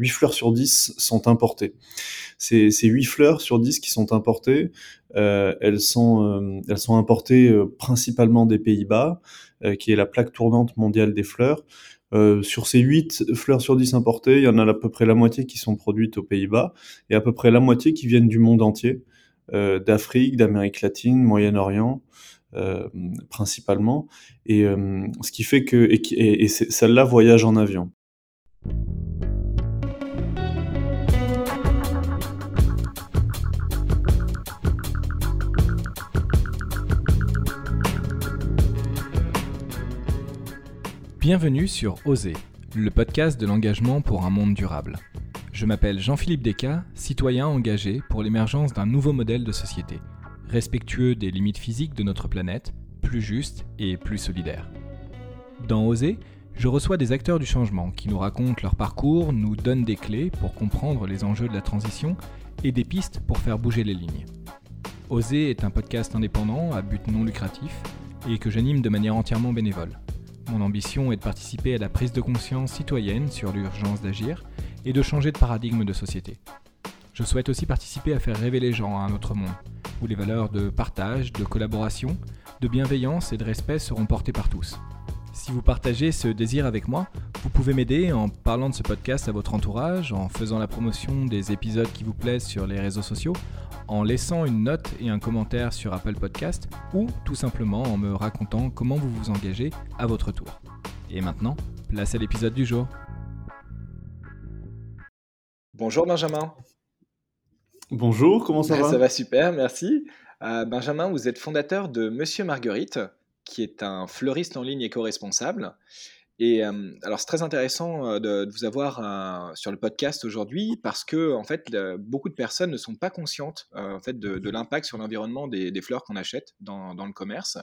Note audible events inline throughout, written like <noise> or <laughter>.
8 fleurs sur 10 sont importées. Ces, ces 8 fleurs sur 10 qui sont importées, euh, elles, sont, euh, elles sont importées euh, principalement des Pays-Bas, qui est la plaque tournante mondiale des fleurs. sur ces 8 fleurs sur 10 importées, il y en a à peu près la moitié qui sont produites aux Pays-Bas et à peu près la moitié qui viennent du monde entier, d'Afrique, d'Amérique latine, Moyen-Orient. principalement et ce qui fait que et, et, et celle-là voyage en avion Bienvenue sur Oser, le podcast de l'engagement pour un monde durable. Je m'appelle Jean-Philippe Descas, citoyen engagé pour l'émergence d'un nouveau modèle de société, respectueux des limites physiques de notre planète, plus juste et plus solidaire. Dans Oser, je reçois des acteurs du changement qui nous racontent leur parcours, nous donnent des clés pour comprendre les enjeux de la transition et des pistes pour faire bouger les lignes. Oser est un podcast indépendant à but non lucratif et que j'anime de manière entièrement bénévole. Mon ambition est de participer à la prise de conscience citoyenne sur l'urgence d'agir et de changer de paradigme de société. Je souhaite aussi participer à faire rêver les gens à un autre monde, où les valeurs de partage, de collaboration, de bienveillance et de respect seront portées par tous. Si vous partagez ce désir avec moi, vous pouvez m'aider en parlant de ce podcast à votre entourage, en faisant la promotion des épisodes qui vous plaisent sur les réseaux sociaux, en laissant une note et un commentaire sur Apple Podcast ou tout simplement en me racontant comment vous vous engagez à votre tour. Et maintenant, place à l'épisode du jour. Bonjour Benjamin. Bonjour, comment ça <laughs> va? Ça va super, merci. Euh, Benjamin, vous êtes fondateur de Monsieur Marguerite, qui est un fleuriste en ligne éco-responsable. Et euh, alors, c'est très intéressant euh, de, vous avoir sur le podcast aujourd'hui parce que, en fait, beaucoup de personnes ne sont pas conscientes en fait, de, l'impact sur l'environnement des, fleurs qu'on achète dans, le commerce.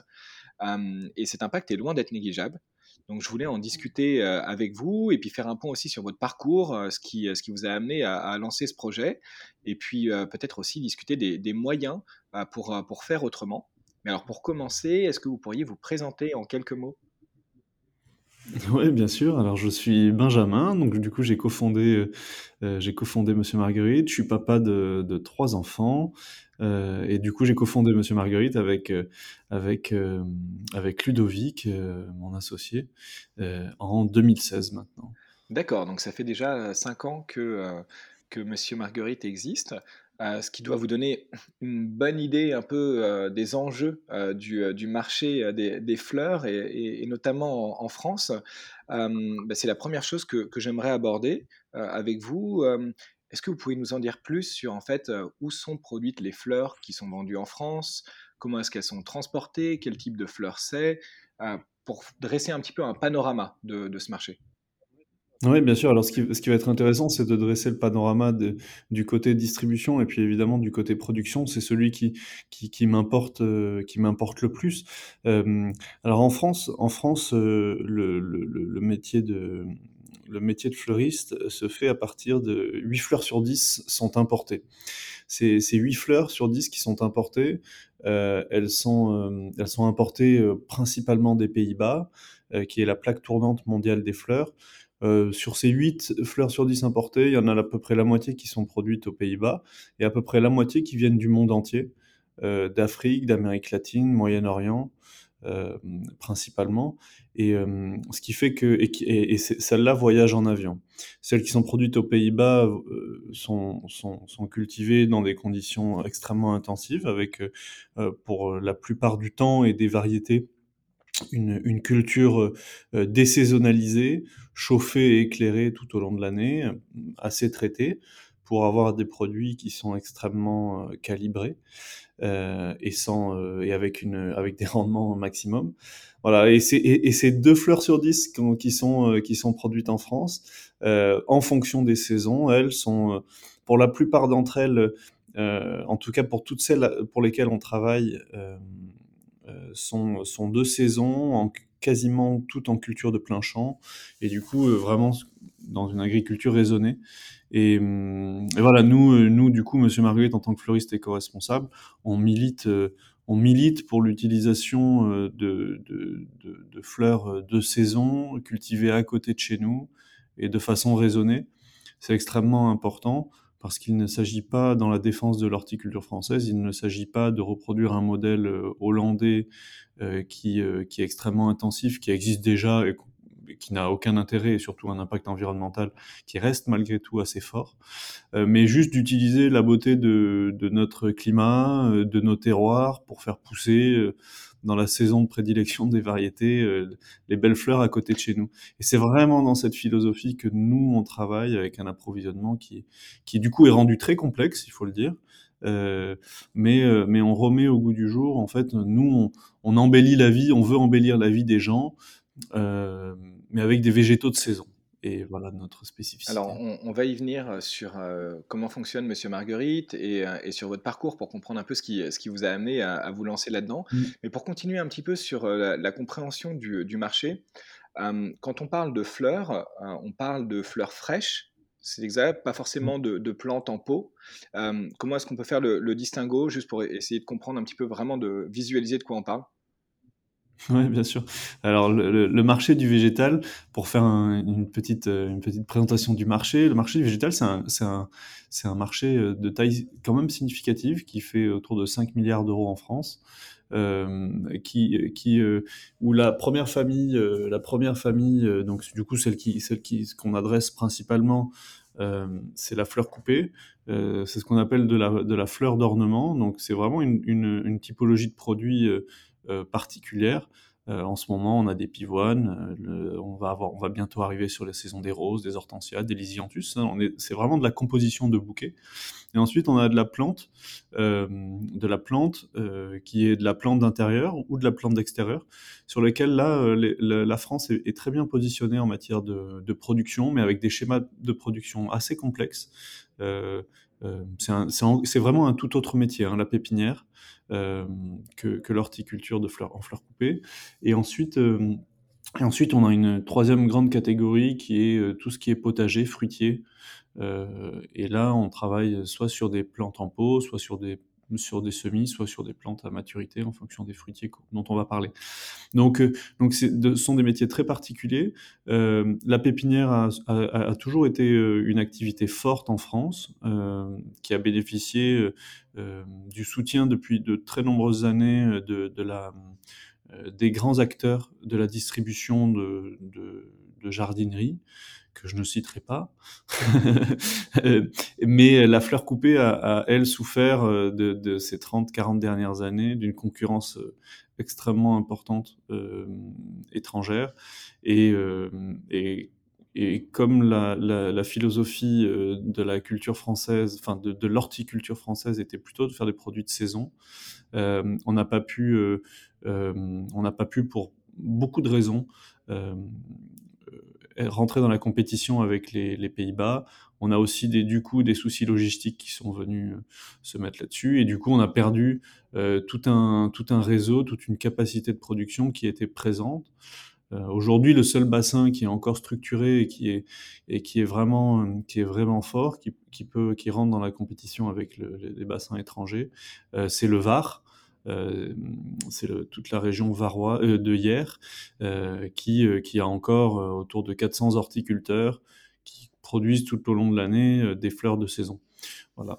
et cet impact est loin d'être négligeable. Donc, je voulais en discuter avec vous et puis faire un point aussi sur votre parcours, ce, qui, ce qui vous a amené à, lancer ce projet, et puis peut-être aussi discuter des, des moyens pour, pour faire autrement. Mais alors pour commencer, est-ce que vous pourriez vous présenter en quelques mots? Oui, bien sûr. Alors je suis Benjamin, donc du coup j'ai cofondé, euh, euh, j'ai cofondé Monsieur Marguerite. Je suis papa de, trois enfants euh, et du coup j'ai cofondé Monsieur Marguerite avec avec avec Ludovic, mon associé, en 2016 maintenant. D'accord, donc ça fait déjà cinq ans que que Monsieur Marguerite existe. Euh, ce qui doit vous donner <laughs> une bonne idée un peu euh, des enjeux euh, du, marché des, fleurs et, notamment en, France. Bah, c'est la première chose que, j'aimerais aborder avec vous. Est-ce que vous pouvez nous en dire plus sur en fait où sont produites les fleurs qui sont vendues en France? Comment est-ce qu'elles sont transportées? Quel type de fleurs c'est? Pour dresser un petit peu un panorama de ce marché. Oui, bien sûr. Alors, ce qui, ce qui va être intéressant, c'est de dresser le panorama de, du côté distribution et puis évidemment du côté production. C'est celui qui, qui, qui m'importe, euh, qui m'importe le plus. Euh, alors, en France, en France, euh, le, le, le métier de le métier de fleuriste se fait à partir de 8 fleurs sur 10 sont importées. Ces, ces 8 fleurs sur 10 qui sont importées, elles, sont, elles sont importées principalement des Pays-Bas, qui est la plaque tournante mondiale des fleurs. Euh, sur ces 8 fleurs sur 10 importées, il y en a à peu près la moitié qui sont produites aux Pays-Bas et à peu près la moitié qui viennent du monde entier, euh, d'Afrique, d'Amérique latine, Moyen-Orient euh, principalement. Et ce qui fait que et, celles-là voyagent en avion. Celles qui sont produites aux Pays-Bas sont, sont, sont, cultivées dans des conditions extrêmement intensives, avec pour la plupart du temps et des variétés une, culture euh, désaisonnalisée, chauffée et éclairée tout au long de l'année, euh, assez traitée, pour avoir des produits qui sont extrêmement euh, calibrés et, sans, et avec, une, avec des rendements maximum. Voilà, et c'est et, ces deux fleurs sur dix qui sont, qui sont produites en France, en fonction des saisons, elles sont, pour la plupart d'entre elles, en tout cas pour toutes celles pour lesquelles on travaille, euh, sont, sont deux saisons, en, quasiment tout en culture de plein champ, et du coup, euh, vraiment dans une agriculture raisonnée. Et, hum, voilà, nous, euh, nous, du coup, Monsieur Marguerite, en tant que fleuriste éco-responsable, on milite, on milite pour l'utilisation de, de, fleurs de saison cultivées à côté de chez nous et de façon raisonnée. c'est extrêmement important parce qu'il ne s'agit pas, dans la défense de l'horticulture française, il ne s'agit pas de reproduire un modèle euh, hollandais euh, qui, euh, qui est extrêmement intensif, qui existe déjà et qui n'a aucun intérêt et surtout un impact environnemental qui reste malgré tout assez fort, mais juste d'utiliser la beauté de, de, notre climat, de nos terroirs pour faire pousser dans la saison de prédilection des variétés, euh, les belles fleurs à côté de chez nous. Et c'est vraiment dans cette philosophie que nous, on travaille avec un approvisionnement qui, qui du coup est rendu très complexe, il faut le dire. Euh, mais, euh, mais on remet au goût du jour, en fait, nous, on, on embellit la vie, on veut embellir la vie des gens, euh, mais avec des végétaux de saison et voilà notre spécificité. Alors, on, va y venir euh, sur euh, comment fonctionne Monsieur Marguerite et, euh, et, sur votre parcours pour comprendre un peu ce qui, ce qui vous a amené à, vous lancer là-dedans. Mmh. Mais pour continuer un petit peu sur la, compréhension du, du marché, quand on parle de fleurs, on parle de fleurs fraîches. C'est exact, pas forcément mmh. de, de plantes en pot. comment est-ce qu'on peut faire le, le distinguo, juste pour essayer de comprendre un petit peu vraiment, de visualiser de quoi on parle? <laughs> Oui, bien sûr. Alors, le, marché du végétal, pour faire une, petite, euh, une petite présentation du marché, le marché du végétal, c'est un, un, un, marché euh, de taille quand même significative qui fait autour de 5 milliards d'euros en France. Euh, qui, qui euh, où la première famille, la première famille, donc du coup celle qui, celle qui, qu'on adresse principalement, c'est la fleur coupée. c'est ce qu'on appelle de la, de la fleur d'ornement. Donc c'est vraiment une, une, typologie de produits euh, particulière. Euh, en ce moment, on a des pivoines. Euh, on, va avoir, on va bientôt arriver sur les saisons des roses, des hortensias, des lysianthus. C'est vraiment de la composition de bouquets. Et ensuite, on a de la plante, de la plante qui est de la plante d'intérieur ou de la plante d'extérieur, sur lesquelles là, la France est, très bien positionnée en matière de, production, mais avec des schémas de production assez complexes. C'est vraiment un tout autre métier, hein, la pépinière. Euh, que, l'horticulture de fleurs en fleurs coupées. Et ensuite, euh, et ensuite, on a une troisième grande catégorie qui est euh, tout ce qui est potager, fruitier. et là, on travaille soit sur des plantes en pot, soit sur des sur des semis, soit sur des plantes à maturité en fonction des fruitiers dont on va parler. Donc, euh, donc ce sont des métiers très particuliers. Euh, la pépinière a, toujours été euh, une activité forte en France, qui a bénéficié du soutien depuis de très nombreuses années de, de la, des grands acteurs de la distribution de, de, de jardinerie que je ne citerai pas. <laughs> Mais la fleur coupée a, elle, souffert euh, de, ces 30-40 dernières années d'une concurrence euh, extrêmement importante euh, étrangère. Et, et, et comme la, philosophie de la culture française, enfin de, de l'horticulture française était plutôt de faire des produits de saison, on n'a pas pu, on n'a pas pu pour beaucoup de raisons rentrer dans la compétition avec les, Pays-Bas. On a aussi des, du coup des soucis logistiques qui sont venus euh, se mettre là-dessus. Et du coup, on a perdu euh, tout, un, tout un réseau, toute une capacité de production qui était présente. Euh, Aujourd'hui, le seul bassin qui est encore structuré et qui est, et qui est, vraiment, qui est vraiment fort, qui, qui, peut, qui rentre dans la compétition avec le, les, bassins étrangers, euh, c'est le Var. Euh, c'est toute la région varois, euh, de Hier, euh, qui, qui a encore autour de 400 horticulteurs qui produisent tout au long de l'année des fleurs de saison. Voilà.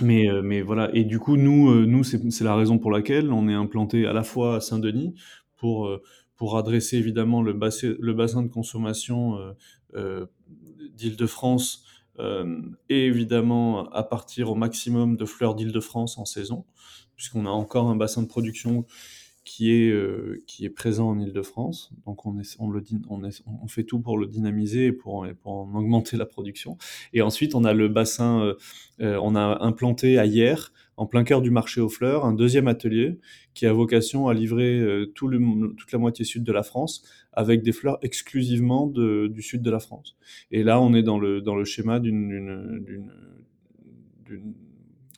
Mais, mais voilà, et du coup, nous, nous c'est la raison pour laquelle on est implanté à la fois à Saint-Denis pour, pour adresser évidemment le bassin, le bassin de consommation d'Île-de-France et évidemment à partir au maximum de fleurs d'Île-de-France en saison puisqu'on a encore un bassin de production qui est, euh, qui est présent en Ile-de-France. Donc on, fait tout pour le dynamiser et pour, en augmenter la production. Et ensuite, on a le bassin, euh, euh, on a implanté à Hier, en plein cœur du marché aux fleurs, un deuxième atelier qui a vocation à livrer toute la moitié sud de la France avec des fleurs exclusivement du sud de la France. Et là, on est dans le, dans le schéma d'une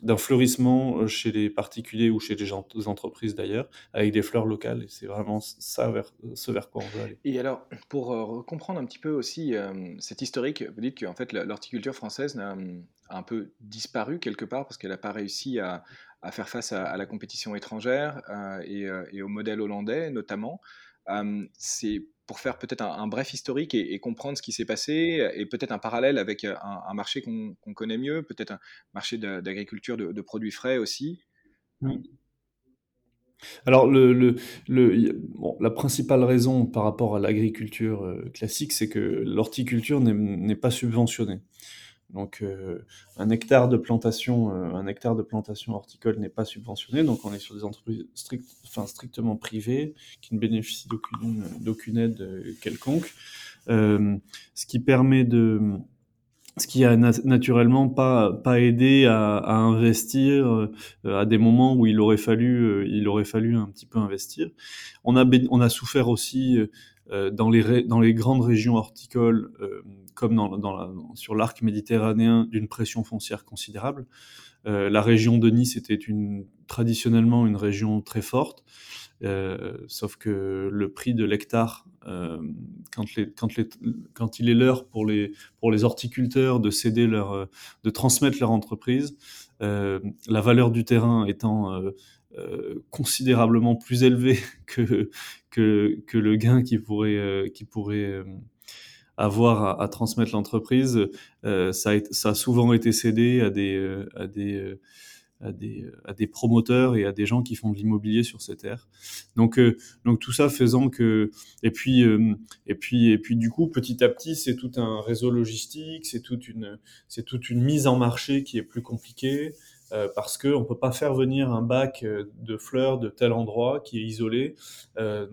d'un fleurissement euh, chez les particuliers ou chez les entreprises d'ailleurs, avec des fleurs locales. Et c'est vraiment ça ce vers quoi on veut aller. Et alors, pour euh, comprendre un petit peu aussi euh, cette historique, vous dites qu'en fait l'horticulture française a, un peu disparu quelque part parce qu'elle n'a pas réussi à, faire face à, la compétition étrangère et, et, au modèle hollandais notamment. c'est pour faire peut-être un, bref historique et, comprendre ce qui s'est passé, et peut-être un parallèle avec un, marché qu'on connaît mieux, peut-être un marché d'agriculture de, produits frais aussi. Mmh. Alors, le, la principale raison par rapport à l'agriculture euh, classique, c'est que l'horticulture n'est pas subventionnée. Donc, euh, un hectare de plantation, euh, un hectare de plantation horticole n'est pas subventionné. Donc, on est sur des entreprises strictement privées qui ne bénéficient d'aucune aide quelconque. ce qui permet de ce qui a naturellement pas aidé à, investir euh, à des moments où il aurait fallu euh, il aurait fallu un petit peu investir. On a souffert aussi euh, dans les dans les grandes régions horticoles comme dans, sur l'arc méditerranéen d'une pression foncière considérable. la région de Nice était une traditionnellement une région très forte. Euh, sauf que le prix de l'hectare, euh, quand, il est l'heure pour les, pour les horticulteurs de céder leur, euh, de transmettre leur entreprise, la valeur du terrain étant considérablement plus élevée <laughs> que, que, le gain qui pourrait, qui pourrait avoir à, transmettre l'entreprise, ça, a, ça, a souvent été cédé à des, promoteurs et à des gens qui font de l'immobilier sur ces terres. Donc, euh, tout ça faisant que et puis euh, du coup petit à petit c'est tout un réseau logistique, c'est toute une mise en marché qui est plus compliquée. Euh, parce qu'on ne peut pas faire venir un bac de fleurs de tel endroit qui est isolé, euh,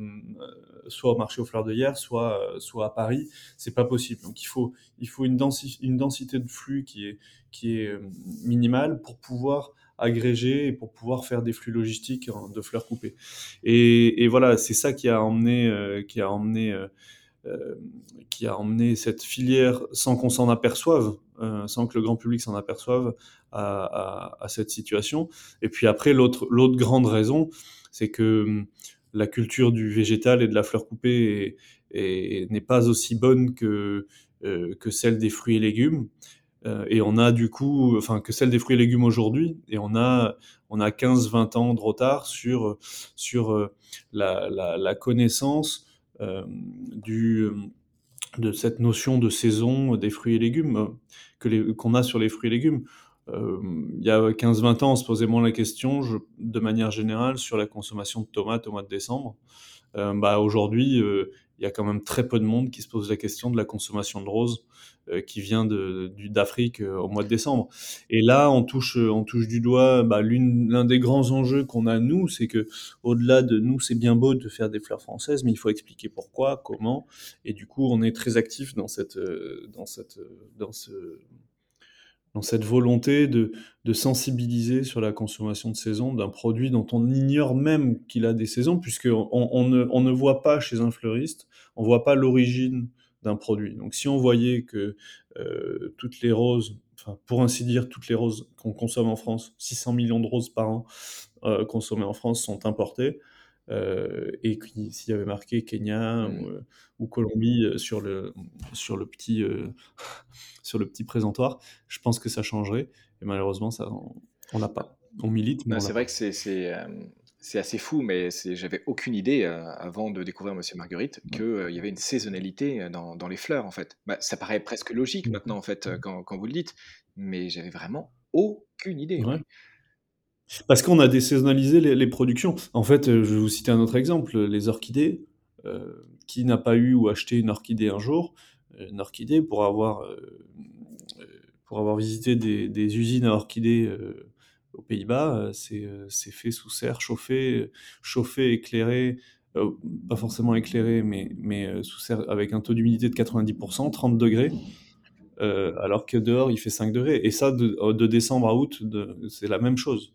soit au marché aux fleurs de hier, soit, soit à Paris. C'est pas possible. Donc il faut, il faut une, une densité de flux qui est, qui est minimale pour pouvoir agrégé et pour pouvoir faire des flux logistiques de fleurs coupées. Et, voilà, c'est ça qui a emmené, euh, qui a emmené, euh, euh, qui a emmené cette filière sans qu'on s'en aperçoive, sans que le grand public s'en aperçoive à, cette situation. Et puis après, l'autre, grande raison, c'est que hum, la culture du végétal et de la fleur coupée n'est pas aussi bonne que, que celle des fruits et légumes. Euh, et on a du coup, enfin que celle des fruits et légumes aujourd'hui, et on a on a 15-20 ans de retard sur sur euh, la, connaissance euh, du de cette notion de saison des fruits et légumes que qu'on a sur les fruits et légumes. Euh, il y a 15-20 ans, on se posait moins la question, de manière générale, sur la consommation de tomates au mois de décembre. Euh, bah, Aujourd'hui, il y a quand même très peu de monde qui se pose la question de la consommation de roses euh, qui vient d'Afrique euh, au mois de décembre. Et là, on touche, euh, on touche du doigt bah, l'un des grands enjeux qu'on a nous, c'est que au-delà de nous, c'est bien beau de faire des fleurs françaises, mais il faut expliquer pourquoi, comment. Et du coup, on est très actif dans cette, dans cette, dans ce, dans cette volonté de, sensibiliser sur la consommation de saison d'un produit dont on ignore même qu'il a des saisons, puisqu'on on ne, ne voit pas chez un fleuriste, on voit pas l'origine d'un produit. Donc si on voyait que euh, toutes les roses, pour ainsi dire toutes les roses qu'on consomme en France, 600 millions de roses par an euh, consommées en France sont importées, euh, et s'il y avait marqué Kenya mmh. ou, Colombie sur le, sur, le petit, <laughs> sur le petit présentoir, je pense que ça changerait. Et malheureusement, ça, on l'a pas. On milite. Mais c'est vrai que c'est c'est assez fou, mais j'avais aucune idée euh, avant de découvrir Monsieur Marguerite qu'il euh, y avait une saisonnalité euh, dans, dans les fleurs en fait. Bah, ça paraît presque logique mmh. maintenant en fait quand, quand vous le dites, mais j'avais vraiment aucune idée. Parce qu'on a désaisonnalisé les, productions. En fait, je vais vous citer un autre exemple les orchidées. qui n'a pas eu ou acheté une orchidée un jour Une orchidée pour avoir pour avoir visité des, usines à orchidées aux Pays-Bas, euh, euh, c'est fait sous serre, chauffé, chauffé, éclairé, euh, pas forcément éclairé, mais, mais sous serre avec un taux d'humidité de 90%, 30 degrés, alors que dehors il fait 5 degrés. Et ça, de, décembre à août, c'est la même chose.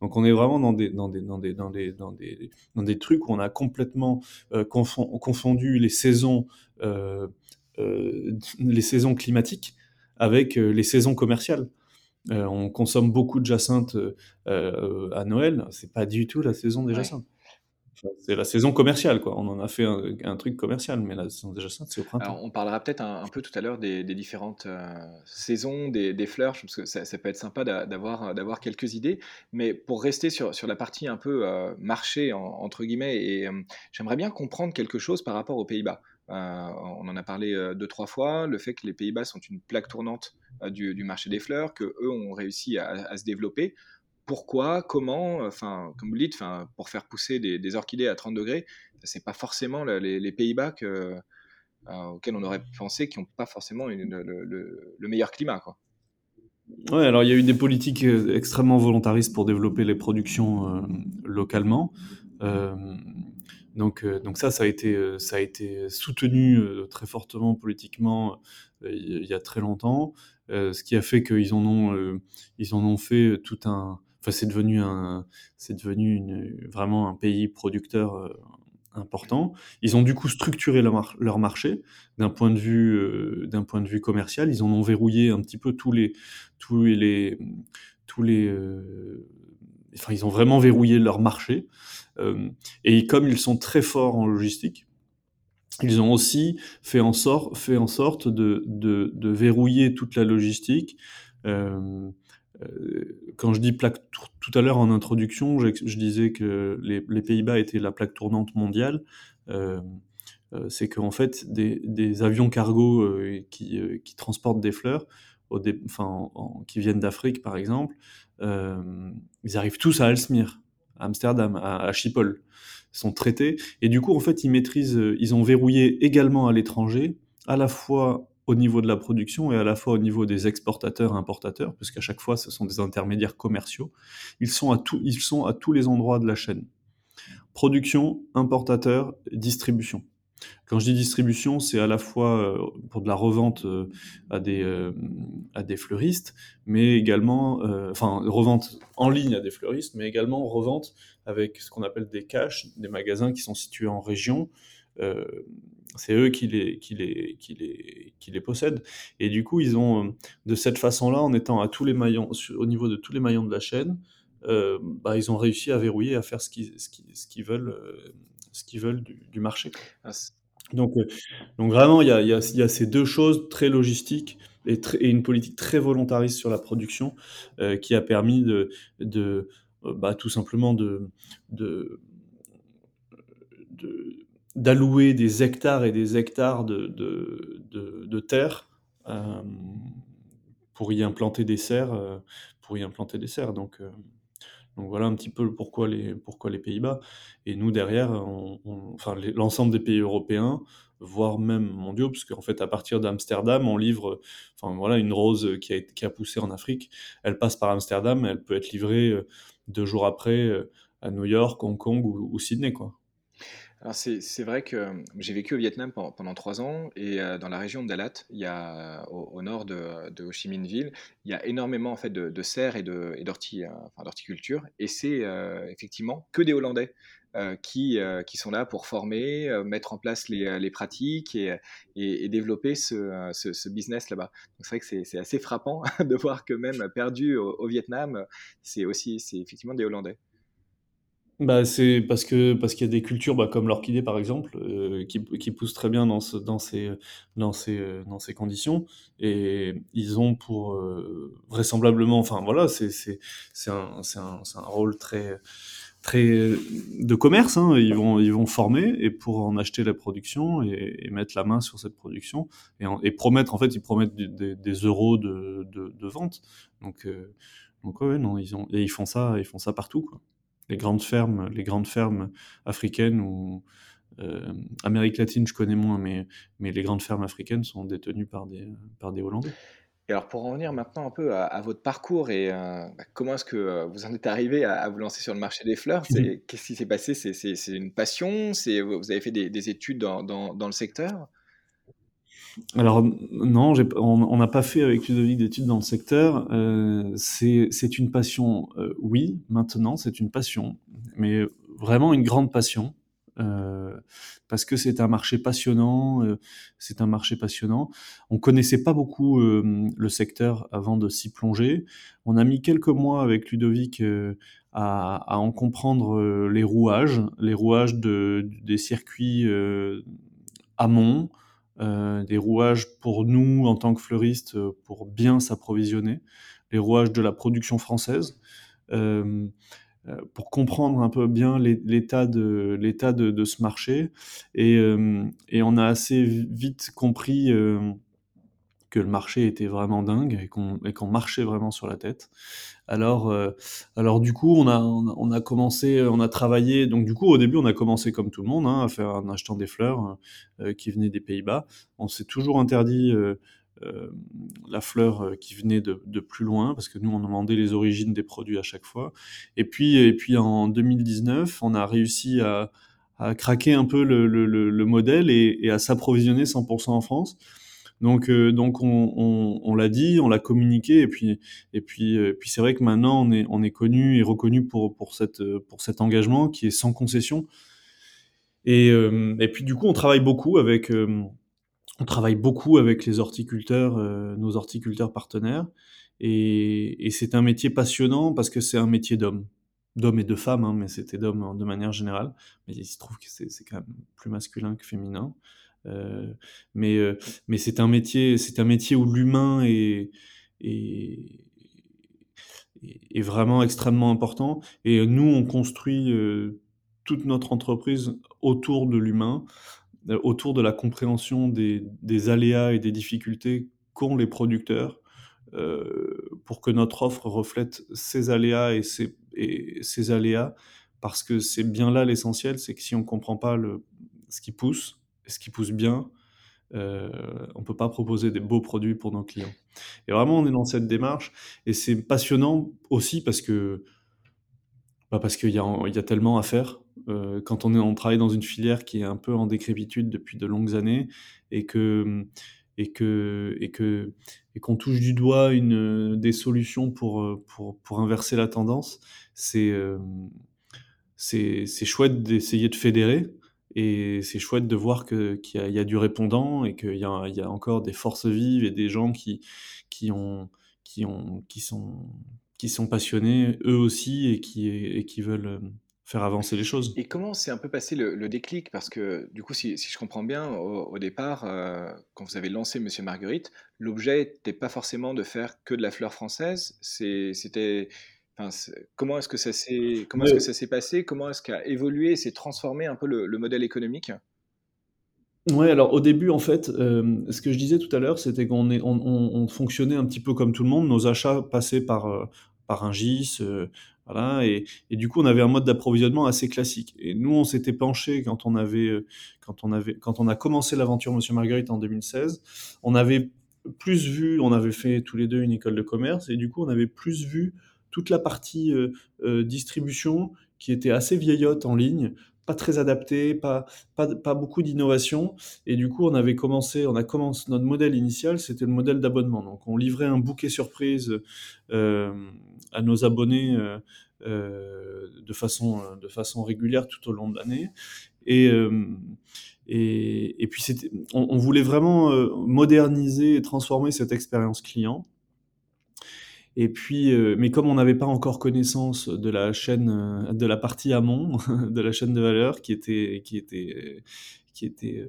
Donc on est vraiment dans des, dans des, dans des, dans des, dans des, dans des trucs où on a complètement confondu les saisons, les saisons climatiques avec les saisons commerciales. Euh, on consomme beaucoup de jacinthe euh, euh, à Noël. C'est pas du tout la saison des jacinthes. C'est la saison commerciale, quoi. On en a fait un, truc commercial, mais la saison des jacinthes, c'est au printemps. on parlera peut-être un, peu tout à l'heure des, différentes saisons, des, fleurs. Je pense que ça, peut être sympa d'avoir, d'avoir quelques idées. Mais pour rester sur, la partie un peu marché, entre guillemets, et j'aimerais bien comprendre quelque chose par rapport aux Pays-Bas. on en a parlé deux, trois fois, le fait que les Pays-Bas sont une plaque tournante du, marché des fleurs, qu'eux ont réussi à, se développer. Pourquoi Comment Enfin, comme vous dites, pour faire pousser des, orchidées à 30 degrés, c'est pas forcément les, Pays-Bas auxquels on aurait pensé qui n'ont pas forcément le, meilleur climat. Quoi. Ouais, alors il y a eu des politiques euh, extrêmement volontaristes pour développer les productions euh, localement. Euh, donc, ça, ça a été, soutenu très fortement politiquement il y a très longtemps, ce qui a fait qu'ils en ont fait tout un. C'est devenu un, c'est devenu vraiment un pays producteur important. Ils ont du coup structuré leur, marché d'un point de vue euh, d'un point de vue commercial. Ils en ont verrouillé un petit peu tous les tous les tous les euh, enfin ils ont vraiment verrouillé leur marché. Euh, et comme ils sont très forts en logistique, ils ont aussi fait en fait en sorte de de, verrouiller toute la logistique. Euh, euh, quand je dis plaque tout à l'heure en introduction, je, disais que les, Pays-Bas étaient la plaque tournante mondiale. Euh, euh, c'est qu'en fait, des, avions cargo qui, transportent des fleurs, enfin, qui viennent d'Afrique par exemple, ils arrivent tous à Alsmere, à Amsterdam, à, à Schiphol. Sont traités. Et du coup, en fait, ils maîtrisent, ils ont verrouillé également à l'étranger, à la fois au niveau de la production et à la fois au niveau des exportateurs et importateurs, parce qu'à chaque fois, ce sont des intermédiaires commerciaux. Ils sont à, tout, ils sont à tous les endroits de la chaîne. Production, importateur, distribution. Quand je dis distribution, c'est à la fois euh, pour de la revente euh, à des, euh, à des fleuristes, mais également, enfin, revente en ligne à des fleuristes, mais également revente avec ce qu'on appelle des caches, des magasins qui sont situés en région, c'est eux qui les, qui, les, qui, les, qui les possèdent. Et du coup, ils ont, euh, de cette façon-là, en étant à tous les maillons, au niveau de tous les maillons de la chaîne, euh, bah, ils ont réussi à verrouiller, à faire ce qu'ils ce ce qu'ils veulent, euh, ce qu'ils veulent du, marché. Ah, donc, donc vraiment, il y a, y, a, y a, ces deux choses très logistiques et, et, une politique très volontariste sur la production qui a permis de, de bah, tout simplement de d'allouer des hectares et des hectares de, de, terre euh, pour y implanter des serres, euh, pour y implanter des serres. Donc, euh, donc voilà un petit peu pourquoi les, pourquoi les Pays-Bas. Et nous derrière, enfin l'ensemble des pays européens, voire même mondiaux, parce qu'en fait à partir d'Amsterdam, on livre, enfin voilà, une rose qui a, qui a poussé en Afrique, elle passe par Amsterdam, elle peut être livrée deux jours après à New York, Hong Kong ou, ou Sydney, quoi. C'est, vrai que euh, j'ai vécu au Vietnam pendant, trois ans et euh, dans la région de Dalat, au, nord de, de, Ho Chi Minh Ville, il y a énormément en fait de, serres et, euh, d'horticulture et c'est effectivement que des Hollandais qui, sont là pour former, mettre en place les, pratiques et, développer ce, business là-bas. C'est vrai que c'est, assez frappant <laughs> de voir que même perdu au, au Vietnam, c'est aussi c'est effectivement des Hollandais. Bah, c'est parce que parce qu'il y a des cultures, bah, comme l'orchidée par exemple, euh, qui qui poussent très bien dans ce dans ces, dans ces, euh, dans ces conditions. Et ils ont pour, euh, vraisemblablement enfin voilà, c'est c'est c'est un c'est un c'est un rôle très très de commerce, hein. Ils vont ils vont former et pour en acheter la production et et mettre la main sur cette production et et promettre en fait, ils promettent des euros de de de vente. Donc donc ouais, non, ils ont et ils font ça ils font ça partout, quoi les grandes fermes, les grandes fermes africaines ou euh, Amérique latine, je connais moins, mais, mais les grandes fermes africaines sont détenues par des, par des Hollandais. Et alors pour en revenir maintenant un peu à, votre parcours et euh, bah, comment est-ce que euh, vous en êtes arrivé à, vous lancer sur le marché des fleurs? Mmh. Qu'est-ce qui s'est passé? C'est une passion? Vous avez fait des, des études dans, dans, dans, le secteur? Alors non, on n'a pas fait avec Ludovic d'études dans le secteur. Euh, c'est une passion, euh, oui, maintenant c'est une passion, mais vraiment une grande passion. Euh, parce que c'est un marché passionnant, c'est un marché passionnant. On connaissait pas beaucoup le secteur avant de s'y plonger. On a mis quelques mois avec Ludovic à, en comprendre les rouages, les rouages de, des circuits amont, des rouages pour nous en tant que fleuristes euh, pour bien s'approvisionner, les rouages de la production française. Euh, pour comprendre un peu bien l'état de, l'état de, ce marché. Et, et, on a assez vite compris que le marché était vraiment dingue et qu'on marchait vraiment sur la tête. Alors, euh, alors du coup, on a, on a commencé, on a travaillé. Donc du coup, au début, on a commencé comme tout le monde hein, à faire en achetant des fleurs euh, qui venaient des Pays-Bas. On s'est toujours interdit euh, la fleur qui venait de, plus loin parce que nous, on demandait les origines des produits à chaque fois. Et puis, et puis en 2019, on a réussi à, craquer un peu le, le, le modèle et à s'approvisionner 100% en France. Donc, euh, donc on, l'a dit, on l'a communiqué, et puis, et puis, euh, puis c'est vrai que maintenant on est, on est connu et reconnu pour, pour, cette, pour cet engagement qui est sans concession. Et, euh, et puis du coup, on travaille beaucoup avec, on travaille beaucoup avec les horticulteurs, nos horticulteurs partenaires, et, c'est un métier passionnant parce que c'est un métier d'homme d'hommes et de femmes, hein, mais c'était d'hommes de manière générale. Mais il se trouve que c'est quand même plus masculin que féminin. Euh, mais euh, mais c'est un métier, c'est un métier où l'humain est, est, vraiment extrêmement important. Et nous, on construit euh, toute notre entreprise autour de l'humain, autour de la compréhension des, des, aléas et des difficultés qu'ont les producteurs, pour que notre offre reflète ces aléas et ces, et ces aléas, parce que c'est bien là l'essentiel, c'est que si on ne comprend pas le, ce qui pousse, ce qui pousse bien, euh, on ne peut pas proposer des beaux produits pour nos clients. Et vraiment, on est dans cette démarche. Et c'est passionnant aussi parce que bah parce qu'il y, y, a tellement à faire. Euh, quand on, est, on travaille dans une filière qui est un peu en décrépitude depuis de longues années et que et que et que et qu'on touche du doigt une des solutions pour pour, pour inverser la tendance, c'est euh, c'est chouette d'essayer de fédérer et c'est chouette de voir qu'il y, a du répondant et qu'il y, y, a encore des forces vives et des gens qui, qui, ont, qui, ont, qui, sont, qui sont passionnés eux aussi et qui, et qui veulent euh, faire avancer les choses. Et comment s'est un peu passé le, déclic? Parce que du coup, si, si je comprends bien, au, départ, euh, quand vous avez lancé Monsieur Marguerite, l'objet n'était pas forcément de faire que de la fleur française, c'était comment est-ce que ça s'est comment est-ce que ça s'est passé? Comment est-ce qu'a évolué, s'est transformé un peu le, modèle économique? Ouais, alors au début, en fait, euh, ce que je disais tout à l'heure, c'était qu'on on, fonctionnait un petit peu comme tout le monde. Nos achats passaient par, euh, par un GIS, euh, voilà, et, et, du coup, on avait un mode d'approvisionnement assez classique. Et nous, on s'était penché quand on avait, quand on avait, quand on a commencé l'aventure Monsieur Marguerite en 2016, on avait plus vu, on avait fait tous les deux une école de commerce, et du coup, on avait plus vu toute la partie euh, euh, distribution qui était assez vieillotte en ligne, pas très adaptée, pas, pas, beaucoup d'innovation. Et du coup, on avait commencé, on a commencé notre modèle initial, c'était le modèle d'abonnement. Donc, on livrait un bouquet surprise euh, à nos abonnés de, façon, de façon régulière tout au long de l'année. Et, et, et, puis, on, voulait vraiment moderniser et transformer cette expérience client. Et puis, euh, mais comme on n'avait pas encore connaissance de la chaîne, euh, de la partie amont <laughs> de la chaîne de valeur qui était, qui était, qui était,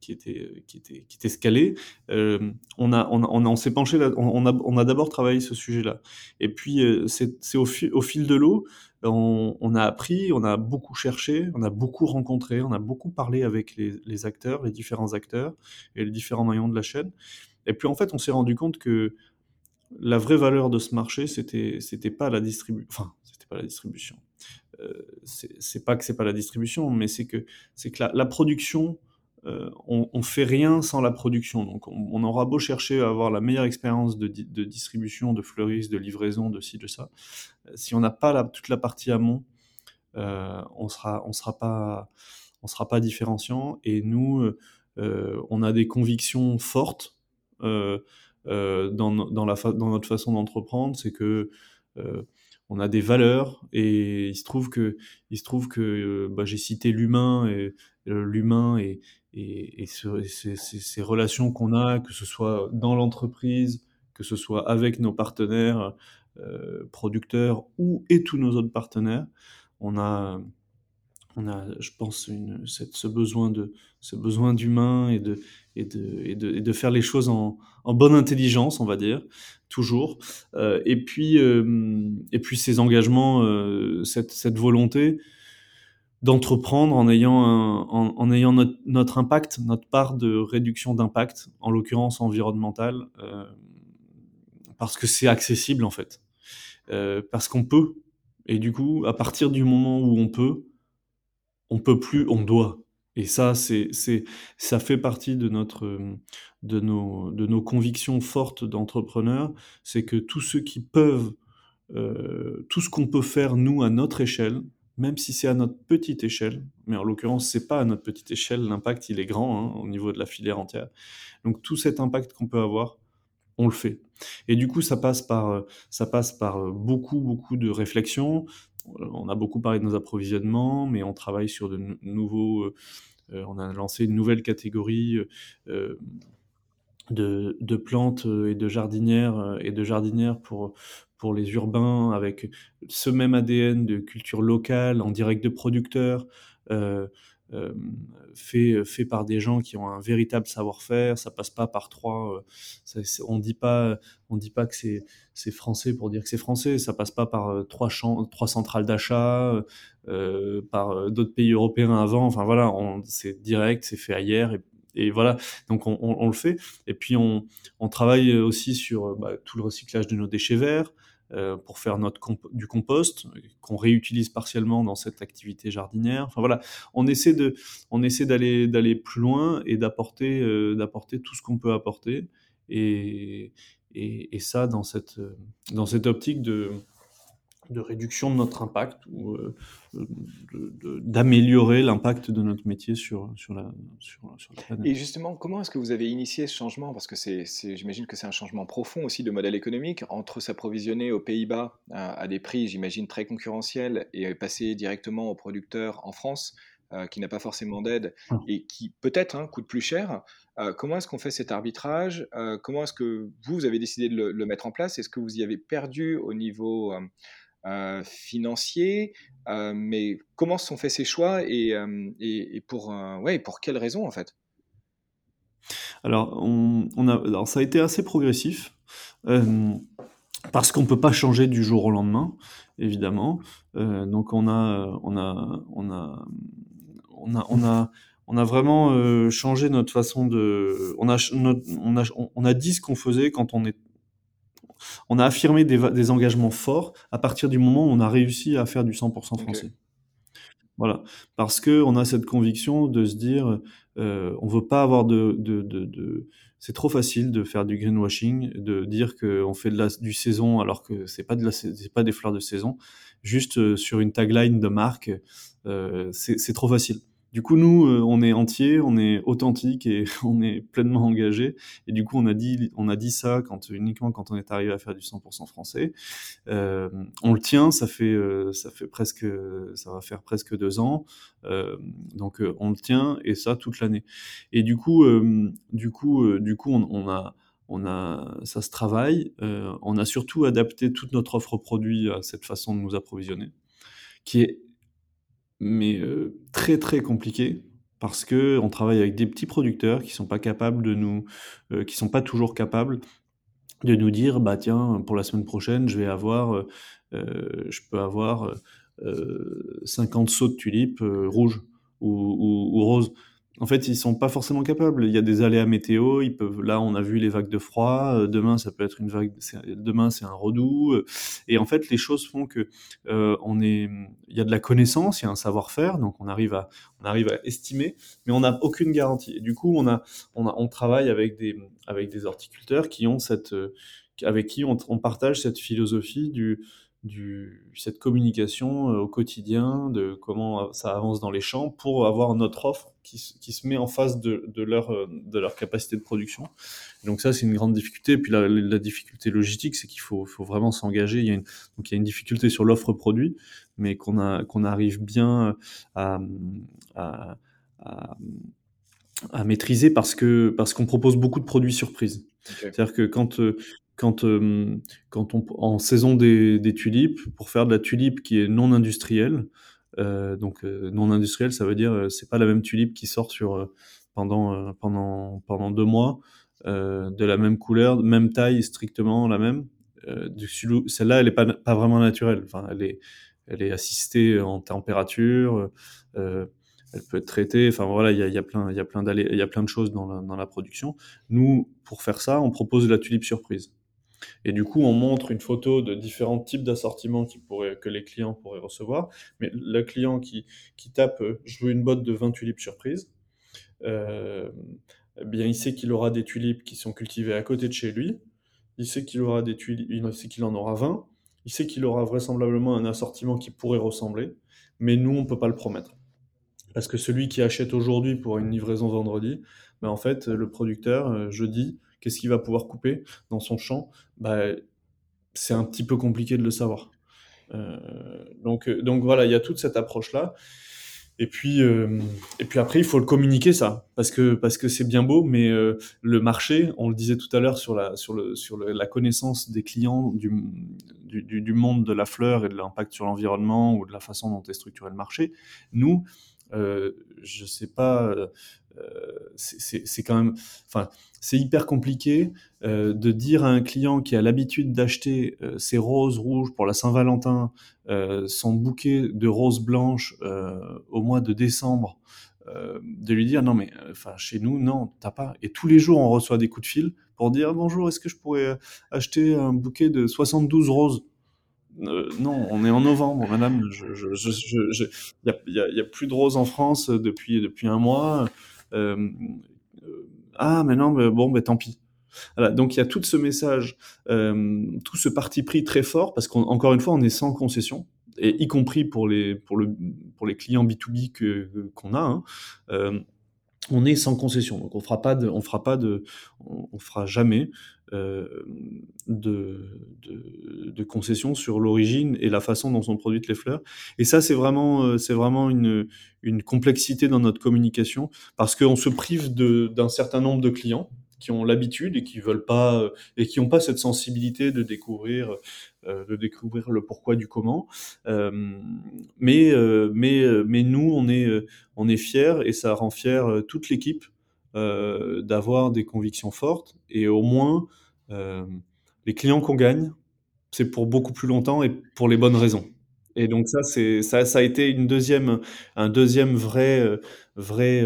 qui était, qui était, qui scalée, euh, on a, on, on, on s'est penché, on, a, on a d'abord travaillé ce sujet-là. Et puis, c'est au, au, fil de l'eau, on, a appris, on a beaucoup cherché, on a beaucoup rencontré, on a beaucoup parlé avec les acteurs, les différents acteurs et les différents maillons de la chaîne. Et puis en fait, on s'est rendu compte que la vraie valeur de ce marché, c'était c'était pas la distribution. Enfin, c'était pas la distribution. Euh, c'est pas que c'est pas la distribution, mais c'est que c'est que la, production, euh, on, on, fait rien sans la production. Donc, on, aura beau chercher à avoir la meilleure expérience de, de, distribution, de fleuriste, de livraison, de ci, de ça. Euh, si on n'a pas toute la partie amont, euh, on sera on sera pas on sera pas différenciant. Et nous, on a des convictions fortes. Euh, euh, dans, dans, la dans notre façon d'entreprendre, c'est que euh, on a des valeurs et il se trouve que il se trouve que euh, bah, j'ai cité l'humain et l'humain et, et, et ces, ces, relations qu'on a, que ce soit dans l'entreprise, que ce soit avec nos partenaires euh, producteurs ou et tous nos autres partenaires, on a on a, je pense, ce besoin de, ce besoin d'humain et de, et de, et de, et de faire les choses en, bonne intelligence, on va dire, toujours. Euh, et puis, euh, et puis ces engagements, euh, cette, volonté d'entreprendre en ayant, en, en, ayant notre, notre, impact, notre part de réduction d'impact, en l'occurrence environnemental, euh, parce que c'est accessible en fait, parce qu'on peut. Et du coup, à partir du moment où on peut, on peut plus, on doit. Et ça, c'est, c'est, ça fait partie de notre, de nos, de nos convictions fortes d'entrepreneurs. C'est que tous ceux qui peuvent, euh, tout ce qu'on peut faire nous à notre échelle, même si c'est à notre petite échelle, mais en l'occurrence c'est pas à notre petite échelle, l'impact il est grand hein, au niveau de la filière entière. Donc tout cet impact qu'on peut avoir, on le fait. Et du coup ça passe par, ça passe par beaucoup beaucoup de réflexions, on a beaucoup parlé de nos approvisionnements, mais on travaille sur de nouveaux. Euh, on a lancé une nouvelle catégorie euh, de, plantes et de jardinières et de jardinières pour les urbains avec ce même ADN de culture locale en direct de producteurs. Euh, euh, fait, fait par des gens qui ont un véritable savoir-faire. Ça passe pas par trois. Euh, on dit pas, on dit pas que c'est français pour dire que c'est français. Ça passe pas par euh, trois centrales d'achat, euh, par d'autres pays européens avant. Enfin voilà, c'est direct, c'est fait ailleurs. Et, voilà, donc on, le fait. Et puis on, on travaille aussi sur bah, tout le recyclage de nos déchets verts. Euh, pour faire notre du compost qu'on réutilise partiellement dans cette activité jardinière. Enfin voilà, on essaie de, on essaie d'aller d'aller plus loin et d'apporter euh, d'apporter tout ce qu'on peut apporter et, et, et ça dans cette dans cette optique de de réduction de notre impact ou euh, d'améliorer l'impact de notre métier sur, sur, la, sur, sur, la, planète. Et justement, comment est-ce que vous avez initié ce changement? Parce que c'est, j'imagine que c'est un changement profond aussi de modèle économique entre s'approvisionner aux Pays-Bas à, à, des prix, j'imagine, très concurrentiels et passer directement aux producteurs en France. Euh, qui n'a pas forcément d'aide ah. et qui peut-être hein, coûte plus cher. Euh, comment est-ce qu'on fait cet arbitrage? Comment est-ce que vous, vous avez décidé de le, le mettre en place? Est-ce que vous y avez perdu au niveau euh, euh, financier, euh, mais comment sont faits ces choix et, euh, pour, ouais, pour quelles raisons en fait? Alors, on, a, alors, ça a été assez progressif. parce qu'on ne peut pas changer du jour au lendemain, évidemment. Donc on a, on a, on a, on a, on a, on a vraiment changé notre façon de, on a, on a, on a dit ce qu'on faisait quand on est, on a affirmé des, des, engagements forts à partir du moment où on a réussi à faire du 100% français. Okay. Voilà, parce que on a cette conviction de se dire, euh, on veut pas avoir de, de, de, de c'est trop facile de faire du greenwashing, de dire qu'on fait de la, du saison alors que c'est pas de la, c'est pas des fleurs de saison, juste euh, sur une tagline de marque, euh, c'est trop facile. Du coup, nous, euh, on est entier, on est authentique et <laughs> on est pleinement engagé. Et du coup, on a dit, on a dit ça quand uniquement quand on est arrivé à faire du 100% français. Euh, on le tient, ça fait, euh, ça fait presque, ça va faire presque deux ans. Euh, donc, euh, on le tient et ça toute l'année. Et du coup, euh, du coup, du coup, on, on a on a, ça se travaille. Euh, on a surtout adapté toute notre offre produit à cette façon de nous approvisionner, qui est mais euh, très très compliqué parce que on travaille avec des petits producteurs qui sont pas capables de nous, euh, qui sont pas toujours capables de nous dire bah tiens pour la semaine prochaine je vais avoir, euh, je peux avoir 50 sauts de tulipes rouges ou, ou, ou roses en fait, ils sont pas forcément capables. Il y a des aléas météo. Ils peuvent. Là, on a vu les vagues de froid. Euh, demain, ça peut être une vague. Demain, c'est un redoux. Euh, et en fait, les choses font que euh, on est. Il y a de la connaissance, il y a un savoir-faire, donc on arrive à, on arrive à estimer, mais on n'a aucune garantie. Et du coup, on a, on travaille avec des, avec des horticulteurs qui ont cette, avec qui on partage cette philosophie du du, cette communication euh, au quotidien, de comment ça avance dans les champs, pour avoir notre offre qui, qui se met en face de, de, leur, euh, de leur capacité de production. donc ça, c'est une grande difficulté. Et puis la, la difficulté logistique, c'est qu'il faut, faut vraiment s'engager. Il y a une, donc il y a une difficulté sur l'offre produit, mais qu'on qu'on arrive bien à, à, à, à maîtriser parce que parce qu'on propose beaucoup de produits surprises. Okay. C'est-à-dire que quand euh, euh, quand on, en saison des, tulipes, pour faire de la tulipe qui est non industrielle, donc non industriel, ça veut dire c'est pas la même tulipe qui sort sur pendant pendant pendant deux mois de la même couleur, même taille, strictement la même. Celle-là, elle est pas vraiment naturelle. Enfin, elle est elle est assistée en température. Euh, elle peut être traitée. Enfin voilà, il y a, y a, plein, il y a plein il y a plein de choses dans la, dans la, production. Nous, pour faire ça, on propose de la tulipe surprise. Et du coup, on montre une photo de différents types d'assortiments que les clients pourraient recevoir. Mais le client qui, tape euh, je veux une botte de 20 tulipes surprises, euh, eh bien, il sait qu'il aura des tulipes qui sont cultivées à côté de chez lui. Il sait qu'il aura des tulipes, il sait qu'il en aura 20. Il sait qu'il aura vraisemblablement un assortiment qui pourrait ressembler, mais nous, on ne peut pas le promettre. Parce que celui qui achète aujourd'hui pour une livraison vendredi, ben en fait, le producteur, euh, jeudi, qu'est-ce qu'il va pouvoir couper dans son champ ben, C'est un petit peu compliqué de le savoir. Euh, donc, euh, donc voilà, il y a toute cette approche-là. Et puis, euh, et puis après, il faut le communiquer ça, parce que parce que c'est bien beau, mais le marché, on le disait tout à l'heure sur la sur le sur la connaissance des clients du, du, du monde de la fleur et de l'impact sur l'environnement ou de la façon dont est structuré le marché. Nous, je sais pas, euh, c'est quand même, enfin, c'est hyper compliqué euh, de dire à un client qui a l'habitude d'acheter euh, ses roses rouges pour la Saint-Valentin, euh, son bouquet de roses blanches euh, au mois de décembre, euh, de lui dire non mais, enfin, chez nous, non, t'as pas. Et tous les jours, on reçoit des coups de fil pour dire bonjour, est-ce que je pourrais acheter un bouquet de 72 roses? Euh, non, on est en novembre, madame. Il n'y a, plus de roses en France depuis, depuis un mois. Euh, euh, ah, mais non, mais bon, ben tant pis. Donc il y a tout ce message, tout ce parti pris très fort, parce qu'encore une fois, on est sans concession, et y compris pour les, pour le, pour les clients B2B que, qu'on a. Hein, on est sans concession, donc on fera pas de, on fera pas on, fera jamais euh, de, de, concessions sur l'origine et la façon dont sont produites les fleurs. Et ça, c'est vraiment, euh, c'est vraiment une complexité dans notre communication parce qu'on se prive d'un certain nombre de clients qui ont l'habitude et qui veulent pas euh, et qui n'ont pas cette sensibilité de découvrir euh, de découvrir le pourquoi du comment. Euh, mais euh, mais mais nous on est on est fiers et ça rend fier toute l'équipe d'avoir des convictions fortes et au moins les clients qu'on gagne c'est pour beaucoup plus longtemps et pour les bonnes raisons. Et donc ça c'est ça ça a été une deuxième un deuxième vrai vrai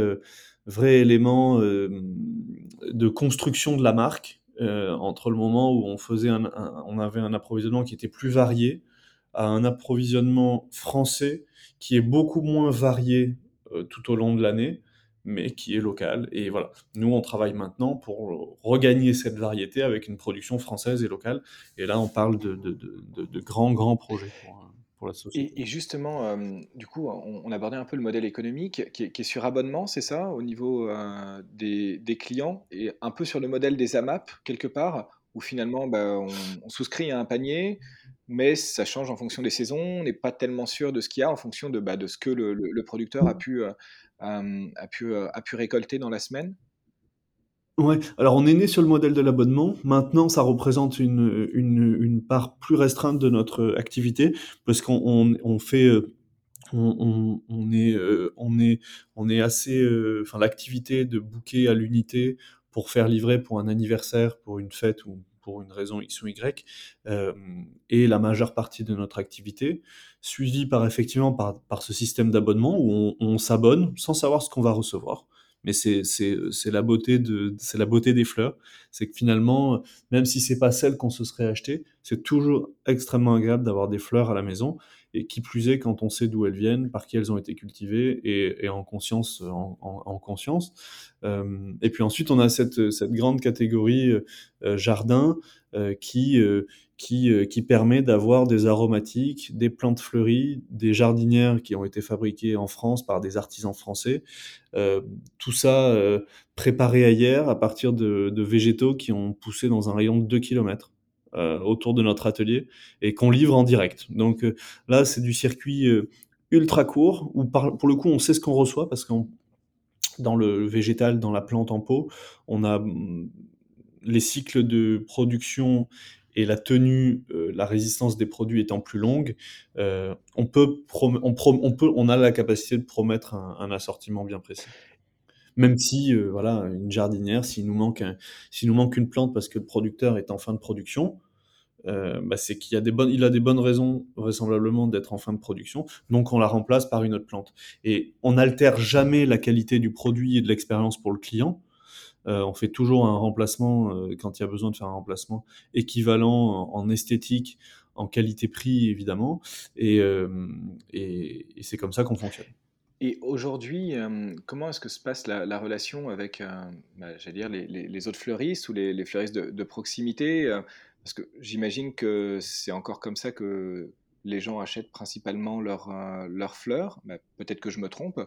vrai élément euh, de construction de la marque euh, entre le moment où on faisait on avait un approvisionnement qui était plus varié à un approvisionnement français qui est beaucoup moins varié euh, tout au long de l'année mais qui est local. Et voilà, nous, on travaille maintenant pour regagner cette variété avec une production française et locale. Et là, on parle de, de, de, grands, grands projets. Pour, Et, justement, euh, du coup, on, abordait un peu le modèle économique qui est, sur abonnement, c'est ça, au niveau euh, des, clients, et un peu sur le modèle des AMAP, quelque part, où finalement, bah, on, souscrit à un panier, mais ça change en fonction des saisons, on n'est pas tellement sûr de ce qu'il y a en fonction de, bah, ce que le, producteur euh, a pu récolter dans la semaine. Ouais, alors on est né sur le modèle de l'abonnement. Maintenant, ça représente une, une, une, part plus restreinte de notre activité parce qu'on on, fait, euh, on, on, est, euh, on est, on est assez, euh, enfin l'activité de booker à l'unité pour faire livrer pour un anniversaire, pour une fête ou pour une raison X ou Y, euh, est la majeure partie de notre activité, suivie par effectivement par, par ce système d'abonnement où on s'abonne sans savoir ce qu'on va recevoir mais c'est la beauté de c'est la beauté des fleurs. C'est que finalement même si c'est pas celle qu'on se serait acheté c'est toujours extrêmement agréable d'avoir des fleurs à la maison. Et qui plus est quand on sait d'où elles viennent par qui elles ont été cultivées et, et en conscience en, en, en conscience. Euh, et puis ensuite on a cette cette grande catégorie euh, jardin euh, qui qui, euh, qui permet d'avoir des aromatiques, des plantes fleuries, des jardinières qui ont été fabriquées en France par des artisans français. Euh, tout ça euh, préparé ailleurs à partir de, végétaux qui ont poussé dans un rayon de 2 km autour de notre atelier et qu'on livre en direct. Donc là, c'est du circuit ultra court où pour le coup, on sait ce qu'on reçoit parce qu'on dans le végétal, dans la plante en pot, on a mm, les cycles de production et la tenue, la résistance des produits étant plus longue, on peut, on, on, a la capacité de promettre un assortiment bien précis. Même si, euh, voilà, une jardinière, s'il nous manque s'il nous manque une plante parce que le producteur est en fin de production, euh, bah, c'est qu'il a des bonnes, il a des bonnes raisons vraisemblablement d'être en fin de production, donc on la remplace par une autre plante. Et on n'altère jamais la qualité du produit et de l'expérience pour le client. Euh, on fait toujours un remplacement quand il y a besoin de faire un remplacement équivalent en, esthétique, en qualité-prix évidemment, et c'est comme ça qu'on fonctionne. Et aujourd'hui, comment est-ce que se passe la, relation avec, bah, dire, les, autres fleuristes ou les, fleuristes de, proximité? Parce que j'imagine que c'est encore comme ça que les gens achètent principalement leurs fleurs. Bah, peut-être que je me trompe.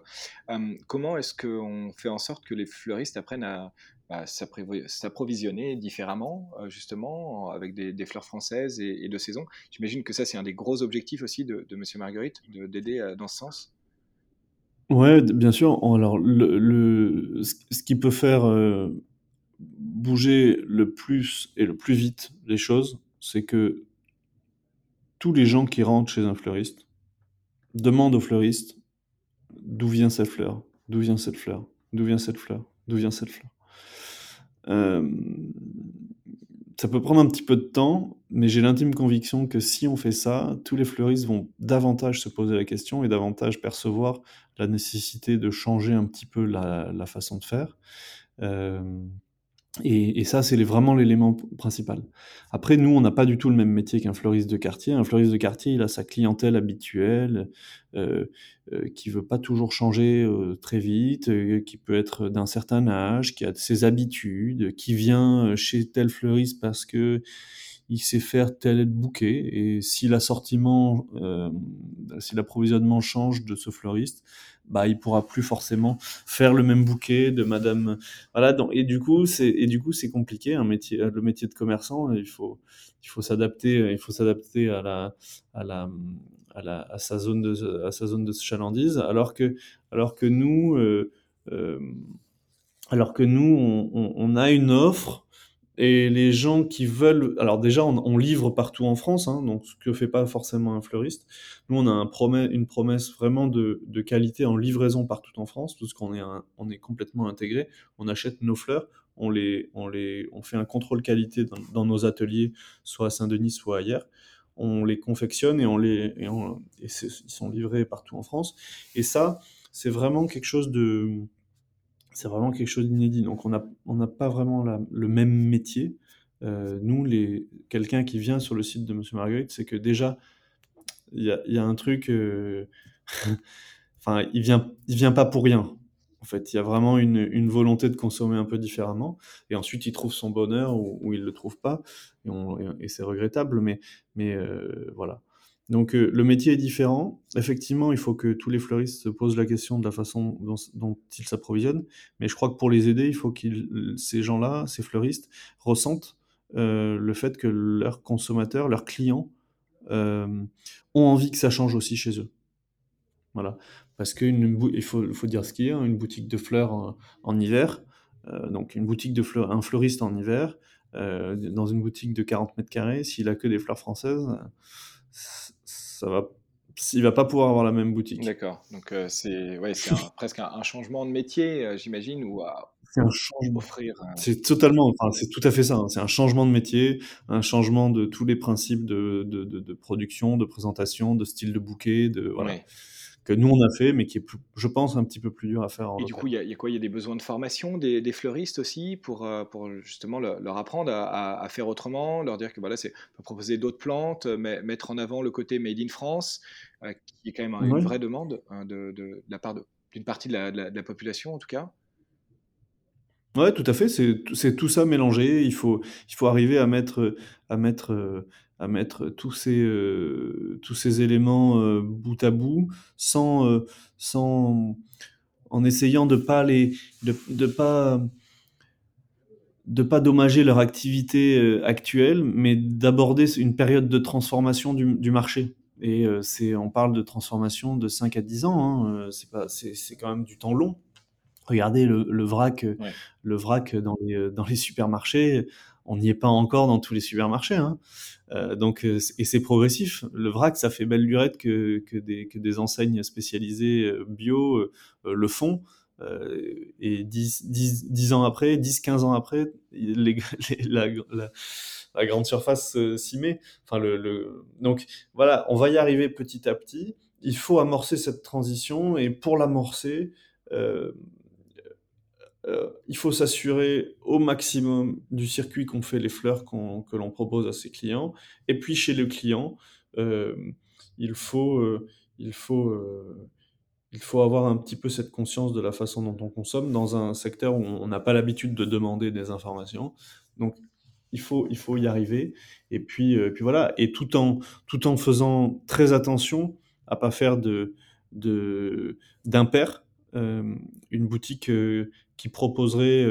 comment est-ce qu'on fait en sorte que les fleuristes apprennent à bah, s'approvisionner différemment, justement, avec des, fleurs françaises et, de saison? J'imagine que ça, c'est un des gros objectifs aussi de, de Monsieur Marguerite, d'aider dans ce sens. Ouais, bien sûr. Alors, le, ce qui peut faire euh, bouger le plus et le plus vite les choses, c'est que tous les gens qui rentrent chez un fleuriste demandent au fleuriste d'où vient cette fleur, d'où vient cette fleur, d'où vient cette fleur, d'où vient cette fleur. Euh, ça peut prendre un petit peu de temps, mais j'ai l'intime conviction que si on fait ça, tous les fleuristes vont davantage se poser la question et davantage percevoir la nécessité de changer un petit peu la, façon de faire. Euh, et, ça, c'est vraiment l'élément principal. Après, nous, on n'a pas du tout le même métier qu'un fleuriste de quartier. Un fleuriste de quartier, il a sa clientèle habituelle, euh, euh, qui veut pas toujours changer euh, très vite, qui peut être d'un certain âge, qui a ses habitudes, qui vient chez tel fleuriste parce que il sait faire tel bouquet. Et si l'assortiment, si l'approvisionnement change de ce fleuriste, bah il pourra plus forcément faire le même bouquet de madame voilà et du coup c'est et du coup c'est compliqué un métier le métier de commerçant il faut il faut s'adapter il faut s'adapter à la à la à, sa zone de à sa zone de chalandise alors que alors que nous euh, euh, alors que nous on, a une offre et les gens qui veulent, alors déjà on, livre partout en France, hein, donc ce que fait pas forcément un fleuriste. Nous on a un une promesse vraiment de, qualité en livraison partout en France, parce qu'on est, complètement intégré. On achète nos fleurs, on les, on les, on fait un contrôle qualité dans, nos ateliers, soit à Saint-Denis, soit ailleurs. On les confectionne et on les, et ils sont livrés partout en France. Et ça, c'est vraiment quelque chose de c'est vraiment quelque chose d'inédit. Donc on n'a on pas vraiment le même métier. Euh, nous, les, quelqu'un qui vient sur le site de Monsieur Marguerite, c'est que déjà, il y a, un truc... Euh, <laughs> enfin, il vient, il vient pas pour rien. En fait, il y a vraiment une, volonté de consommer un peu différemment. Et ensuite, il trouve son bonheur ou, il ne le trouve pas. Et, c'est regrettable, mais, mais euh, voilà. Donc euh, le métier est différent. Effectivement, il faut que tous les fleuristes se posent la question de la façon dont, ils s'approvisionnent. Mais je crois que pour les aider, il faut que ces gens-là, ces fleuristes, ressentent euh, le fait que leurs consommateurs, leurs clients, euh, ont envie que ça change aussi chez eux. Voilà. Parce qu'il faut, faut, dire ce qu'il y a, hein, une boutique de fleurs en, hiver, donc une boutique de fleurs, un fleuriste en hiver, dans une boutique de 40 mètres carrés, s'il a que des fleurs françaises, ça va il va pas pouvoir avoir la même boutique. D'accord. Donc euh, c'est ouais, c'est <laughs> presque un, changement de métier, euh, j'imagine, ou à c'est un changement. Offrir. C'est totalement, enfin, c'est tout à fait ça. Hein. C'est un changement de métier, un changement de tous les principes de, de, de, production, de présentation, de style de bouquet, de voilà que nous on a fait, mais qui est, je pense, un petit peu plus dur à faire. En et du coup, il y, a quoi? Il y a des besoins de formation des, fleuristes aussi pour, euh, pour justement leur apprendre à, faire autrement, leur dire que voilà, c'est proposer d'autres plantes, mais mettre en avant le côté made in France, euh, qui est quand même une vraie demande hein, de, de, la part d'une partie de la, de la, population en tout cas. Ouais, tout à fait. C'est tout ça mélangé. Il faut, il faut arriver à mettre, à mettre euh, à mettre tous ces, euh, tous ces éléments euh, bout à bout sans, euh, sans, en essayant de pas les, de, de pas, de pas dommager leur activité actuelle, mais d'aborder une période de transformation du, du marché. Et c'est, on parle de transformation de 5 à 10 ans, hein, c'est, pas, c'est, c'est quand même du temps long. Regardez le, le vrac, le vrac dans les, dans les supermarchés on n'y est pas encore dans tous les supermarchés. Hein. Euh, donc, et c'est progressif. Le vrac, ça fait belle lurette que, que, des, que des enseignes spécialisées bio le font. et 10, 10, 10, ans après, 10-15 ans après, <laughs> les, la, la, la, grande surface s'y met. Enfin, le, le... Donc voilà, on va y arriver petit à petit. Il faut amorcer cette transition et pour l'amorcer, euh, euh, il faut s'assurer au maximum du circuit qu'on fait les fleurs que l'on propose à ses clients. Et puis chez le client, euh, il faut, il faut, avoir un petit peu cette conscience de la façon dont on consomme dans un secteur où on n'a pas l'habitude de demander des informations. Donc il faut, y arriver. Et puis, voilà. Et tout en, faisant très attention à pas faire d'impair euh, une boutique euh, qui proposerait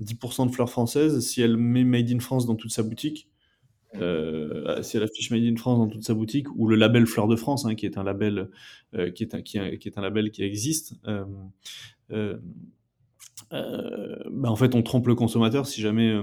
10% euh, de fleurs françaises, si elle met Made in France dans toute sa boutique, euh, si elle affiche Made in France dans toute sa boutique, ou le label Fleurs de France, hein, qui est un label qui, est un, qui, est un label qui existe, bah, en fait, on trompe le consommateur si jamais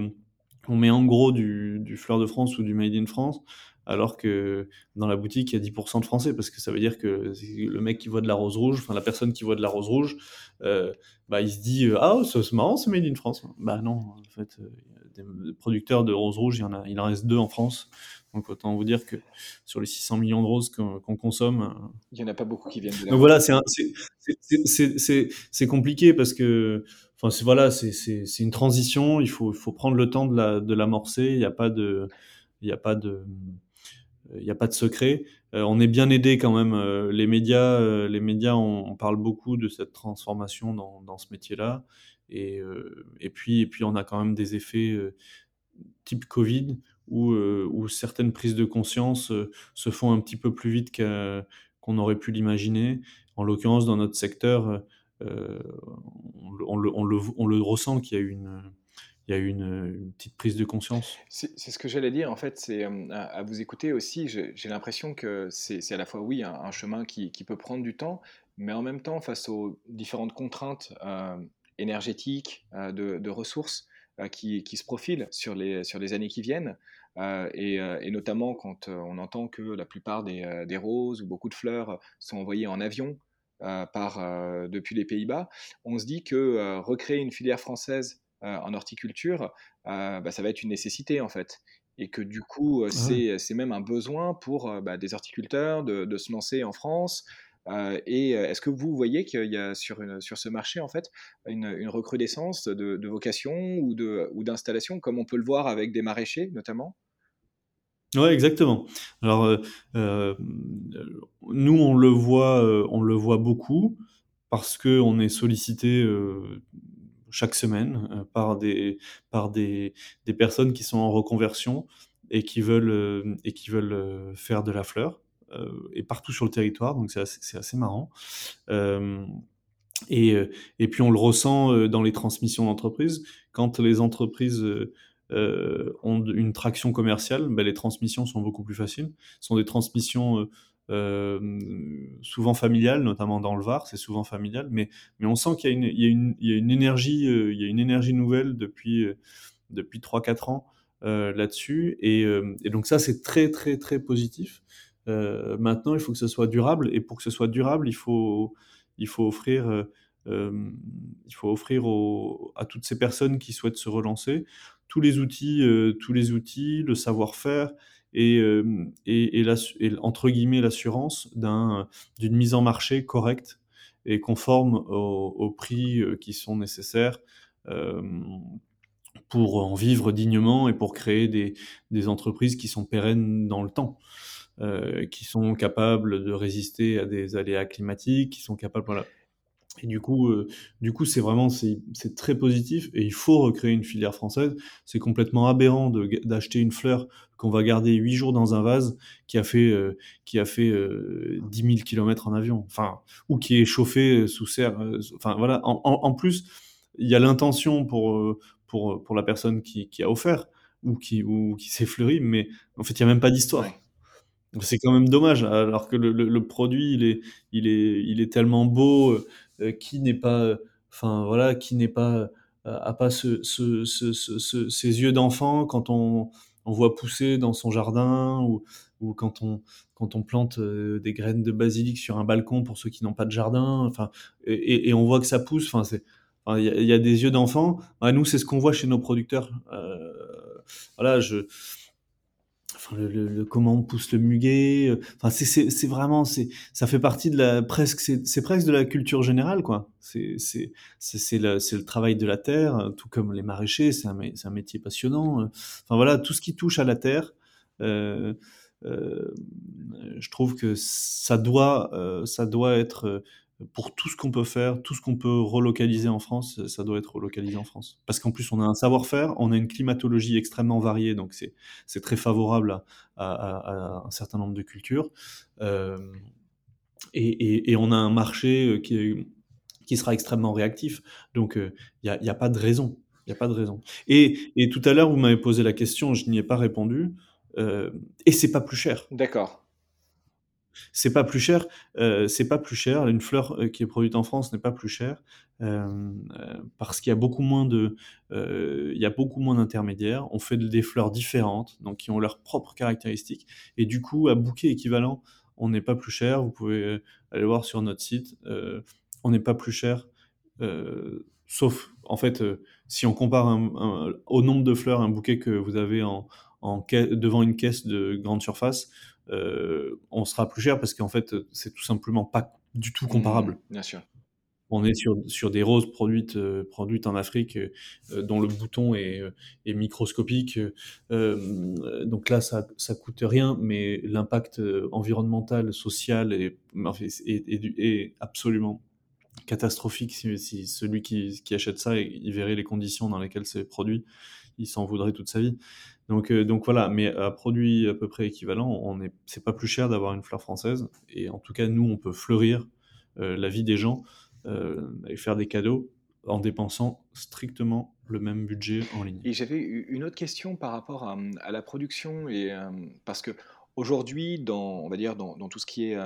on met en gros du Fleur de France ou du Made in France alors que dans la boutique, il y a 10% de français, parce que ça veut dire que le mec qui voit de la rose rouge, enfin la personne qui voit de la rose rouge, euh, bah, il se dit euh, Ah, c'est marrant, c'est made in France. Bah non, en fait, euh, des producteurs de rose rouge, il, y en a, il en reste deux en France. Donc autant vous dire que sur les 600 millions de roses qu'on consomme. Il n'y en a pas beaucoup qui viennent de là. Donc voilà, c'est compliqué parce que. Enfin, voilà, c'est une transition. Il faut, il faut prendre le temps de l'amorcer. La, de il n'y a pas de. Il n'y a pas de il n'y a pas de secret. Euh, on est bien aidé quand même. Euh, les médias, euh, les médias, on, parle beaucoup de cette transformation dans, ce métier-là. Et, et, puis, et puis, on a quand même des effets type Covid où, certaines prises de conscience se font un petit peu plus vite qu'on aurait pu l'imaginer. En l'occurrence, dans notre secteur, on, le, on, le, ressent qu'il y a eu une il y a eu une, petite prise de conscience? C'est ce que j'allais dire, en fait, c'est à, vous écouter aussi, j'ai l'impression que c'est à la fois, oui, un, chemin qui, peut prendre du temps, mais en même temps, face aux différentes contraintes euh, énergétiques, euh, de, ressources euh, qui, se profilent sur les, sur les années qui viennent, et, notamment quand on entend que la plupart des, des, roses ou beaucoup de fleurs sont envoyées en avion par, depuis les Pays-Bas, on se dit que recréer une filière française euh, en horticulture, euh, bah, ça va être une nécessité en fait et que du coup, euh, ah c'est même un besoin pour bah, des horticulteurs de, se lancer en France. et est-ce que vous voyez qu'il y a sur, sur ce marché en fait une, recrudescence de, vocations ou d'installations, ou comme on peut le voir avec des maraîchers notamment? Ouais, exactement. Alors, nous, on le voit, on le voit beaucoup parce que on est sollicité chaque semaine euh, par, des, par des, des, personnes qui sont en reconversion et qui veulent, euh, et qui veulent euh, faire de la fleur, et partout sur le territoire, donc c'est assez, marrant. Et, et, puis on le ressent dans les transmissions d'entreprises. Quand les entreprises ont une traction commerciale, ben les transmissions sont beaucoup plus faciles. Ce sont des transmissions souvent familiale, notamment dans le Var, c'est souvent familial, mais, on sent qu'il y, a une énergie, euh, il y a une énergie nouvelle depuis, euh, depuis 3-4 ans là-dessus, et, donc ça c'est très très très positif. maintenant, il faut que ce soit durable, et pour que ce soit durable, il faut, il faut offrir, il faut offrir à toutes ces personnes qui souhaitent se relancer tous les outils, tous les outils, le savoir-faire, et, et, entre guillemets l'assurance d'une mise en marché correcte et conforme aux, prix qui sont nécessaires pour en vivre dignement et pour créer des, entreprises qui sont pérennes dans le temps. Euh, qui sont capables de résister à des aléas climatiques, qui sont capables, et du coup, euh, du coup, c'est vraiment c'est très positif et il faut recréer une filière française. C'est complètement aberrant d'acheter une fleur qu'on va garder huit jours dans un vase qui a fait euh, qui a fait euh, 10 000 km en avion, enfin ou qui est chauffé sous serre. Euh, enfin voilà. En, en, plus, il y a l'intention pour pour pour la personne qui, qui a offert ou qui ou qui s'est fleuri, mais en fait, il y a même pas d'histoire. C'est quand même dommage, alors que le, le, le, produit, il est, il est, il est tellement beau, qui n'est pas, enfin voilà, qui n'est pas a pas ce, ce, ce, ce, ces yeux d'enfant quand on, voit pousser dans son jardin ou, quand on, plante des graines de basilic sur un balcon pour ceux qui n'ont pas de jardin. Enfin, et, on voit que ça pousse. Enfin, c'est il y, a des yeux d'enfant. nous, c'est ce qu'on voit chez nos producteurs. Euh, voilà, je, le, comment on pousse le muguet. Enfin, c'est vraiment, c'est, ça fait partie de la presque, c'est presque de la culture générale, quoi. C'est c'est c'est le, le travail de la terre, tout comme les maraîchers. C'est un, un métier passionnant. Enfin voilà, tout ce qui touche à la terre. Euh, euh, je trouve que ça doit, euh, ça doit être pour tout ce qu'on peut faire, tout ce qu'on peut relocaliser en France, ça doit être relocalisé en France. Parce qu'en plus, on a un savoir-faire, on a une climatologie extrêmement variée, donc c'est très favorable à, un certain nombre de cultures. Euh, et, et, on a un marché qui, est, qui sera extrêmement réactif. Donc, il n'y a, a, pas de raison. Il a pas de raison. Et, et tout à l'heure, vous m'avez posé la question, je n'y ai pas répondu. Euh, et c'est pas plus cher. D'accord. C'est pas plus cher, euh, c'est pas plus cher. Une fleur qui est produite en France n'est pas plus chère euh, parce qu'il y a beaucoup moins de, euh, il y a beaucoup moins d'intermédiaires. On fait des fleurs différentes, donc qui ont leurs propres caractéristiques. Et du coup, à bouquet équivalent, on n'est pas plus cher. Vous pouvez aller voir sur notre site. on n'est pas plus cher, sauf en fait, si on compare au nombre de fleurs, un bouquet que vous avez en, devant une caisse de grande surface, euh, on sera plus cher parce qu'en fait, c'est tout simplement pas du tout comparable. Mmh, bien sûr. On est sur, sur des roses produites, euh, produites en Afrique euh, dont le bouton est, est microscopique. donc là, ça, ça coûte rien, mais l'impact environnemental, social est, est, est, absolument catastrophique. Si, si celui qui, qui, achète ça, il verrait les conditions dans lesquelles c'est produit, il s'en voudrait toute sa vie. Donc, euh, donc voilà, mais à produit à peu près équivalent, on est, c'est pas plus cher d'avoir une fleur française. Et en tout cas, nous, on peut fleurir euh, la vie des gens euh, et faire des cadeaux en dépensant strictement le même budget en ligne. Et j'avais une autre question par rapport à, la production et parce que aujourd'hui, dans, on va dire dans, dans tout ce qui est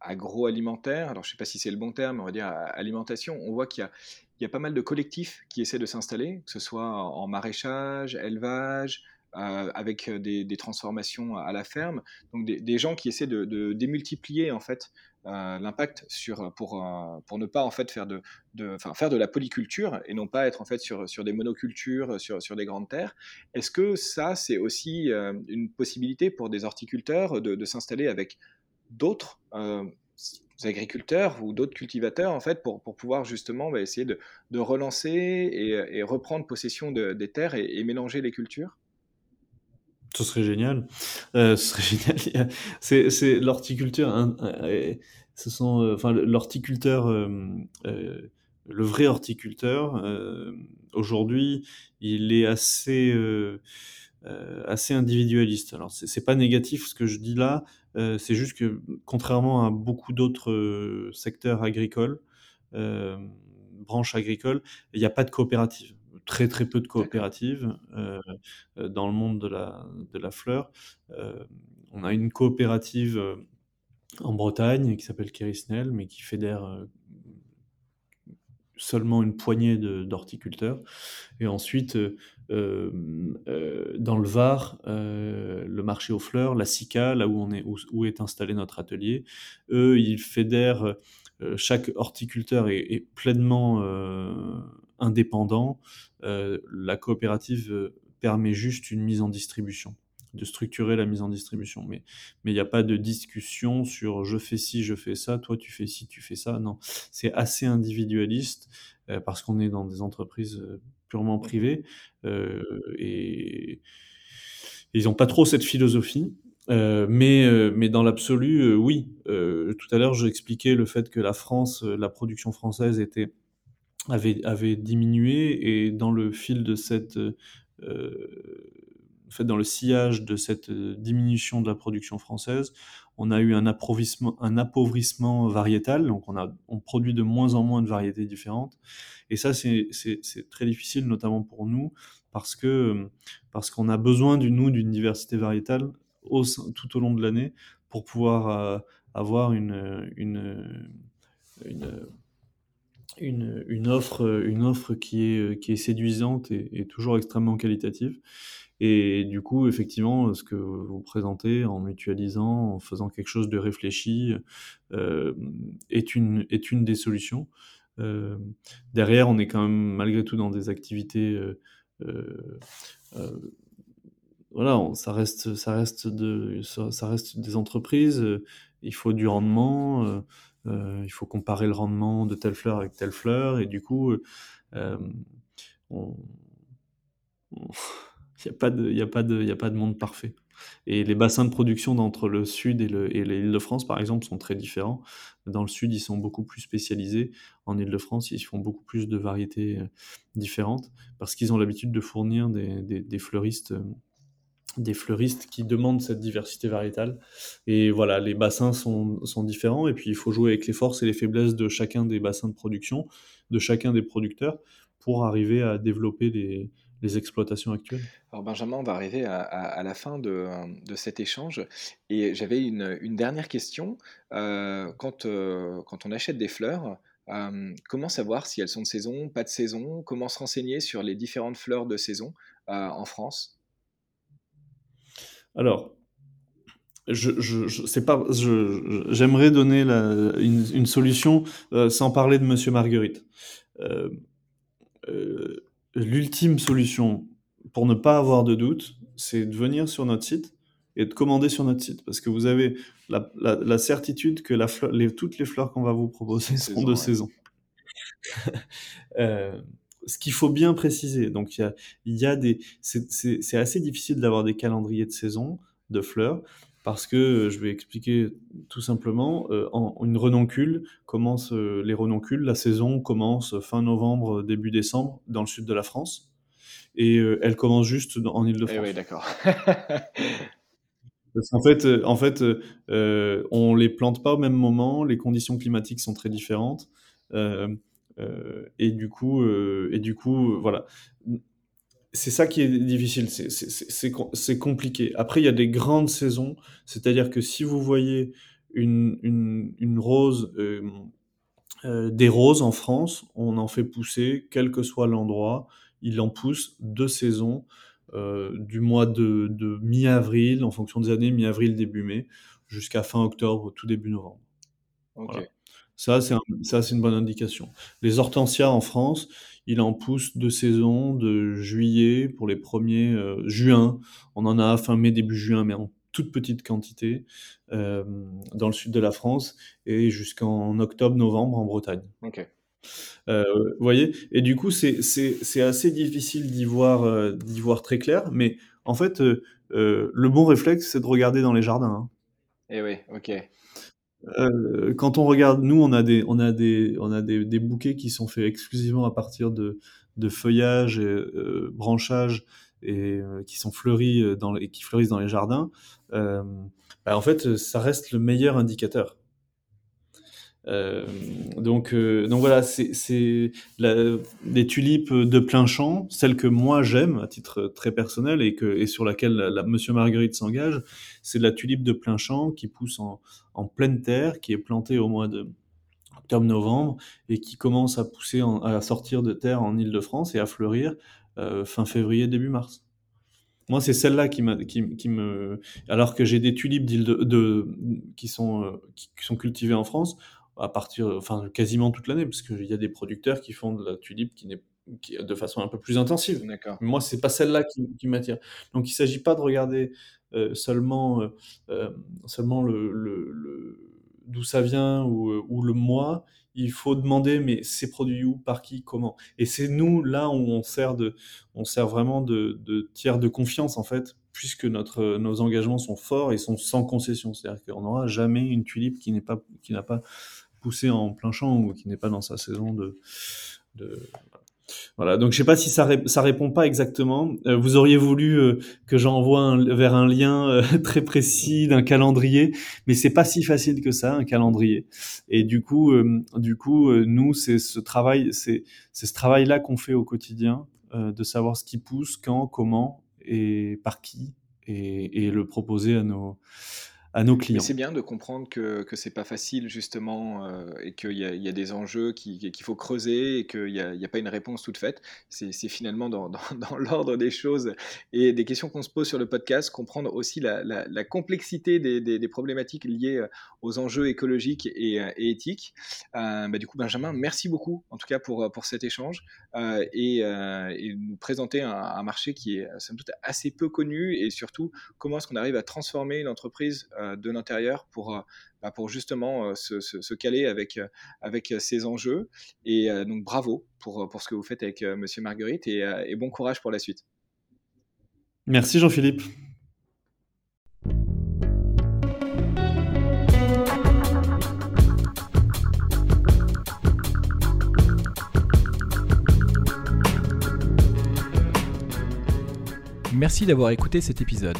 agroalimentaire, alors je ne sais pas si c'est le bon terme, on va dire alimentation, on voit qu'il y a, il y a pas mal de collectifs qui essaient de s'installer, que ce soit en maraîchage, élevage, euh, avec des, des, transformations à la ferme. Donc des, gens qui essaient de, démultiplier en fait euh, l'impact sur pour euh, pour ne pas en fait faire de, de faire de la polyculture et non pas être en fait sur sur des monocultures sur sur des grandes terres. Est-ce que ça c'est aussi euh, une possibilité pour des horticulteurs de, s'installer avec d'autres euh, agriculteurs ou d'autres cultivateurs en fait pour, pour pouvoir justement bah, essayer de, relancer et, reprendre possession de, des terres et, mélanger les cultures? Ce serait génial. Euh, ce serait <laughs> génial. C'est, l'horticulture. Hein, ce sont, euh, enfin, l'horticulteur, euh, euh, le vrai horticulteur, euh, aujourd'hui, il est assez, assez individualiste. Alors, c'est, pas négatif ce que je dis là. Euh, c'est juste que, contrairement à beaucoup d'autres euh, secteurs agricoles, euh, branches agricoles, il n'y a pas de coopérative. Très très peu de coopératives dans le monde de la, de la fleur. on a une coopérative en Bretagne qui s'appelle Kérisnel, mais qui fédère seulement une poignée d'horticulteurs. Et ensuite, euh, euh, dans le Var, euh, le marché aux fleurs, la SICA, là où, on est, où, est installé notre atelier, eux, ils fédèrent, euh, chaque horticulteur est, pleinement euh, indépendant. Euh, la coopérative permet juste une mise en distribution de structurer la mise en distribution. Mais il n'y a pas de discussion sur je fais ci, je fais ça, toi tu fais ci, tu fais ça. Non, c'est assez individualiste euh, parce qu'on est dans des entreprises euh, purement privées euh, et, ils n'ont pas trop cette philosophie. Euh, mais, euh, mais dans l'absolu, euh, oui. tout à l'heure, j'expliquais le fait que la France, la production française était avait, avait diminué et dans le fil de cette fait, dans le sillage de cette diminution de la production française, on a eu un appauvrissement, variétal, donc on, produit de moins en moins de variétés différentes. Et ça, c'est très difficile, notamment pour nous, parce parce qu'on a besoin, du, nous, d'une diversité variétale tout au long de l'année pour pouvoir euh, avoir une une, une, offre, une offre qui est, qui est séduisante et, toujours extrêmement qualitative. Et du coup, effectivement, ce que vous présentez en mutualisant, en faisant quelque chose de réfléchi, euh, est, une, est une des solutions. Euh, derrière, on est quand même malgré tout dans des activités. Euh, voilà, ça reste, ça reste de, ça reste des entreprises. il faut du rendement. Il faut comparer le rendement de telle fleur avec telle fleur, et du coup, on <laughs> il n'y a, pas de, a, de, a pas de monde parfait. Et les bassins de production entre le sud et l'Île-de-France, par exemple, sont très différents. Dans le sud, ils sont beaucoup plus spécialisés. En Île-de-France, ils font beaucoup plus de variétés euh, différentes parce qu'ils ont l'habitude de fournir des, des, des, fleuristes, euh, des fleuristes qui demandent cette diversité variétale. Et voilà, les bassins sont, sont différents. Et puis, il faut jouer avec les forces et les faiblesses de chacun des bassins de production, de chacun des producteurs, pour arriver à développer les, les exploitations actuelles Alors Benjamin, on va arriver à, la fin de, cet échange et j'avais une, dernière question. Euh, quand, euh, quand on achète des fleurs, euh, comment savoir si elles sont de saison, pas de saison? Comment se renseigner sur les différentes fleurs de saison en France? Alors, je, je, pas, j'aimerais donner une, solution sans parler de Monsieur Marguerite l'ultime solution pour ne pas avoir de doute, c'est de venir sur notre site et de commander sur notre site. Parce que vous avez la, certitude que la les, toutes les fleurs qu'on va vous proposer seront de saison. <laughs> Euh, ce qu'il faut bien préciser, donc il y a, y a, des, c'est assez difficile d'avoir des calendriers de saison de fleurs parce que je vais expliquer tout simplement, euh, en, une renoncule commence, euh, les renoncules, la saison commence fin novembre, début décembre dans le sud de la France, et euh, elle commence juste en Ile-de-France. Eh oui, d'accord. en fait, en fait on les plante pas au même moment, les conditions climatiques sont très différentes, et du coup, et du coup, voilà c'est ça qui est difficile, c'est compliqué. Après, il y a des grandes saisons, c'est-à-dire que si vous voyez une, une, rose, euh, euh, des roses en France, on en fait pousser, quel que soit l'endroit, il en pousse deux saisons, euh, du mois de, de mi-avril, en fonction des années, mi-avril, début mai, jusqu'à fin octobre, tout début novembre. Ça, c'est une bonne indication. Les hortensias en France, il en pousse de saison, de juillet pour les premiers, euh, juin. On en a fin mai, début juin, mais en toute petite quantité euh, dans le sud de la France et jusqu'en octobre-novembre en Bretagne. Ok. Euh, vous voyez? Et du coup, c'est assez difficile d'y voir, d'y voir très clair, mais en fait, le bon réflexe, c'est de regarder dans les jardins. Hein. Eh oui, ok. Euh, quand on regarde, nous, on a des, on a des, on a des, bouquets qui sont faits exclusivement à partir de, de feuillage et euh, branchage et euh, qui sont fleuris euh, dans, et qui fleurissent dans les jardins. Euh, bah, en fait, ça reste le meilleur indicateur. Euh, donc, euh, donc voilà, c'est des tulipes de plein champ, celle que moi j'aime à titre très personnel et, que, et sur laquelle la, Monsieur Marguerite s'engage, c'est la tulipe de plein champ qui pousse en, en, pleine terre, qui est plantée au mois de octobre-novembre et qui commence à pousser, à sortir de terre en Île-de-France et à fleurir euh, fin février, début mars. Moi, c'est celle-là qui, qui, qui, me. Alors que j'ai des tulipes de, de, qui, sont, qui, sont cultivées en France, à partir, enfin quasiment toute l'année, parce qu'il y a des producteurs qui font de la tulipe qui n'est de façon un peu plus intensive. Moi, c'est pas celle-là qui, qui m'attire. Donc, il s'agit pas de regarder euh, seulement, euh, euh, seulement le, le, d'où ça vient ou, ou, le mois. Il faut demander, mais c'est produit où, par qui, comment. Et c'est nous là où on sert de, on sert vraiment de, de tiers de confiance en fait, puisque notre, nos engagements sont forts et sont sans concession. C'est-à-dire qu'on n'aura jamais une tulipe qui n'est pas, qui n'a pas poussé en plein champ ou qui n'est pas dans sa saison de, voilà, donc je sais pas si ça, ça répond pas exactement. Euh, vous auriez voulu euh, que j'envoie vers un lien euh, <laughs> très précis d'un calendrier, mais c'est pas si facile que ça, un calendrier. Et du coup, du coup, nous, c'est ce travail, c'est ce travail-là qu'on fait au quotidien, de savoir ce qui pousse, quand, comment et par qui, et le proposer à nos à nos clients. c'est bien de comprendre que, que c'est pas facile justement euh, et qu'il y, y, a des enjeux qu'il faut creuser et qu'il n'y a, a, pas une réponse toute faite. C'est finalement dans, dans, <laughs> dans l'ordre des choses et des questions qu'on se pose sur le podcast, comprendre aussi la, la, la complexité des, des, des, problématiques liées euh, aux enjeux écologiques et, euh, et éthiques. Euh, bah, du coup, Benjamin, merci beaucoup en tout cas pour, pour cet échange euh, et, et, nous présenter un, un, marché qui est somme toute assez peu connu et surtout comment est-ce qu'on arrive à transformer une entreprise de l'intérieur pour, euh, bah, pour justement euh, se, se, se, caler avec, avec ces enjeux. Et donc bravo pour, pour ce que vous faites avec Monsieur Marguerite et, et bon courage pour la suite. Merci Jean-Philippe. Merci d'avoir écouté cet épisode.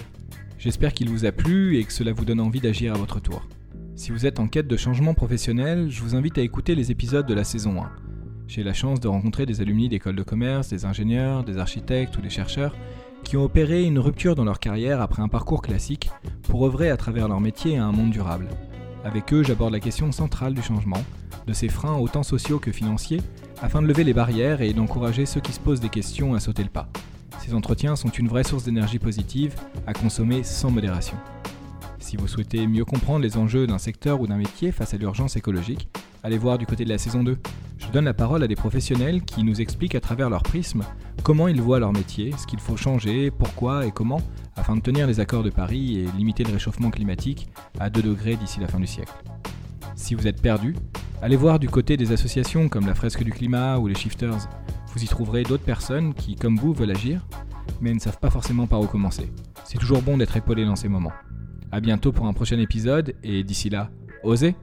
J'espère qu'il vous a plu et que cela vous donne envie d'agir à votre tour. Si vous êtes en quête de changement professionnel, je vous invite à écouter les épisodes de la saison 1. J'ai la chance de rencontrer des alumni d'écoles de commerce, des ingénieurs, des architectes ou des chercheurs qui ont opéré une rupture dans leur carrière après un parcours classique pour œuvrer à travers leur métier à un monde durable. Avec eux, j'aborde la question centrale du changement, de ses freins autant sociaux que financiers, afin de lever les barrières et d'encourager ceux qui se posent des questions à sauter le pas. Ces entretiens sont une vraie source d'énergie positive à consommer sans modération. Si vous souhaitez mieux comprendre les enjeux d'un secteur ou d'un métier face à l'urgence écologique, allez voir du côté de la saison 2. Je donne la parole à des professionnels qui nous expliquent à travers leur prisme comment ils voient leur métier, ce qu'il faut changer, pourquoi et comment, afin de tenir les accords de Paris et limiter le réchauffement climatique à 2 degrés d'ici la fin du siècle. Si vous êtes perdu, allez voir du côté des associations comme la Fresque du Climat ou les Shifters. Vous y trouverez d'autres personnes qui, comme vous, veulent agir, mais ne savent pas forcément par où commencer. C'est toujours bon d'être épaulé dans ces moments. A bientôt pour un prochain épisode, et d'ici là, osez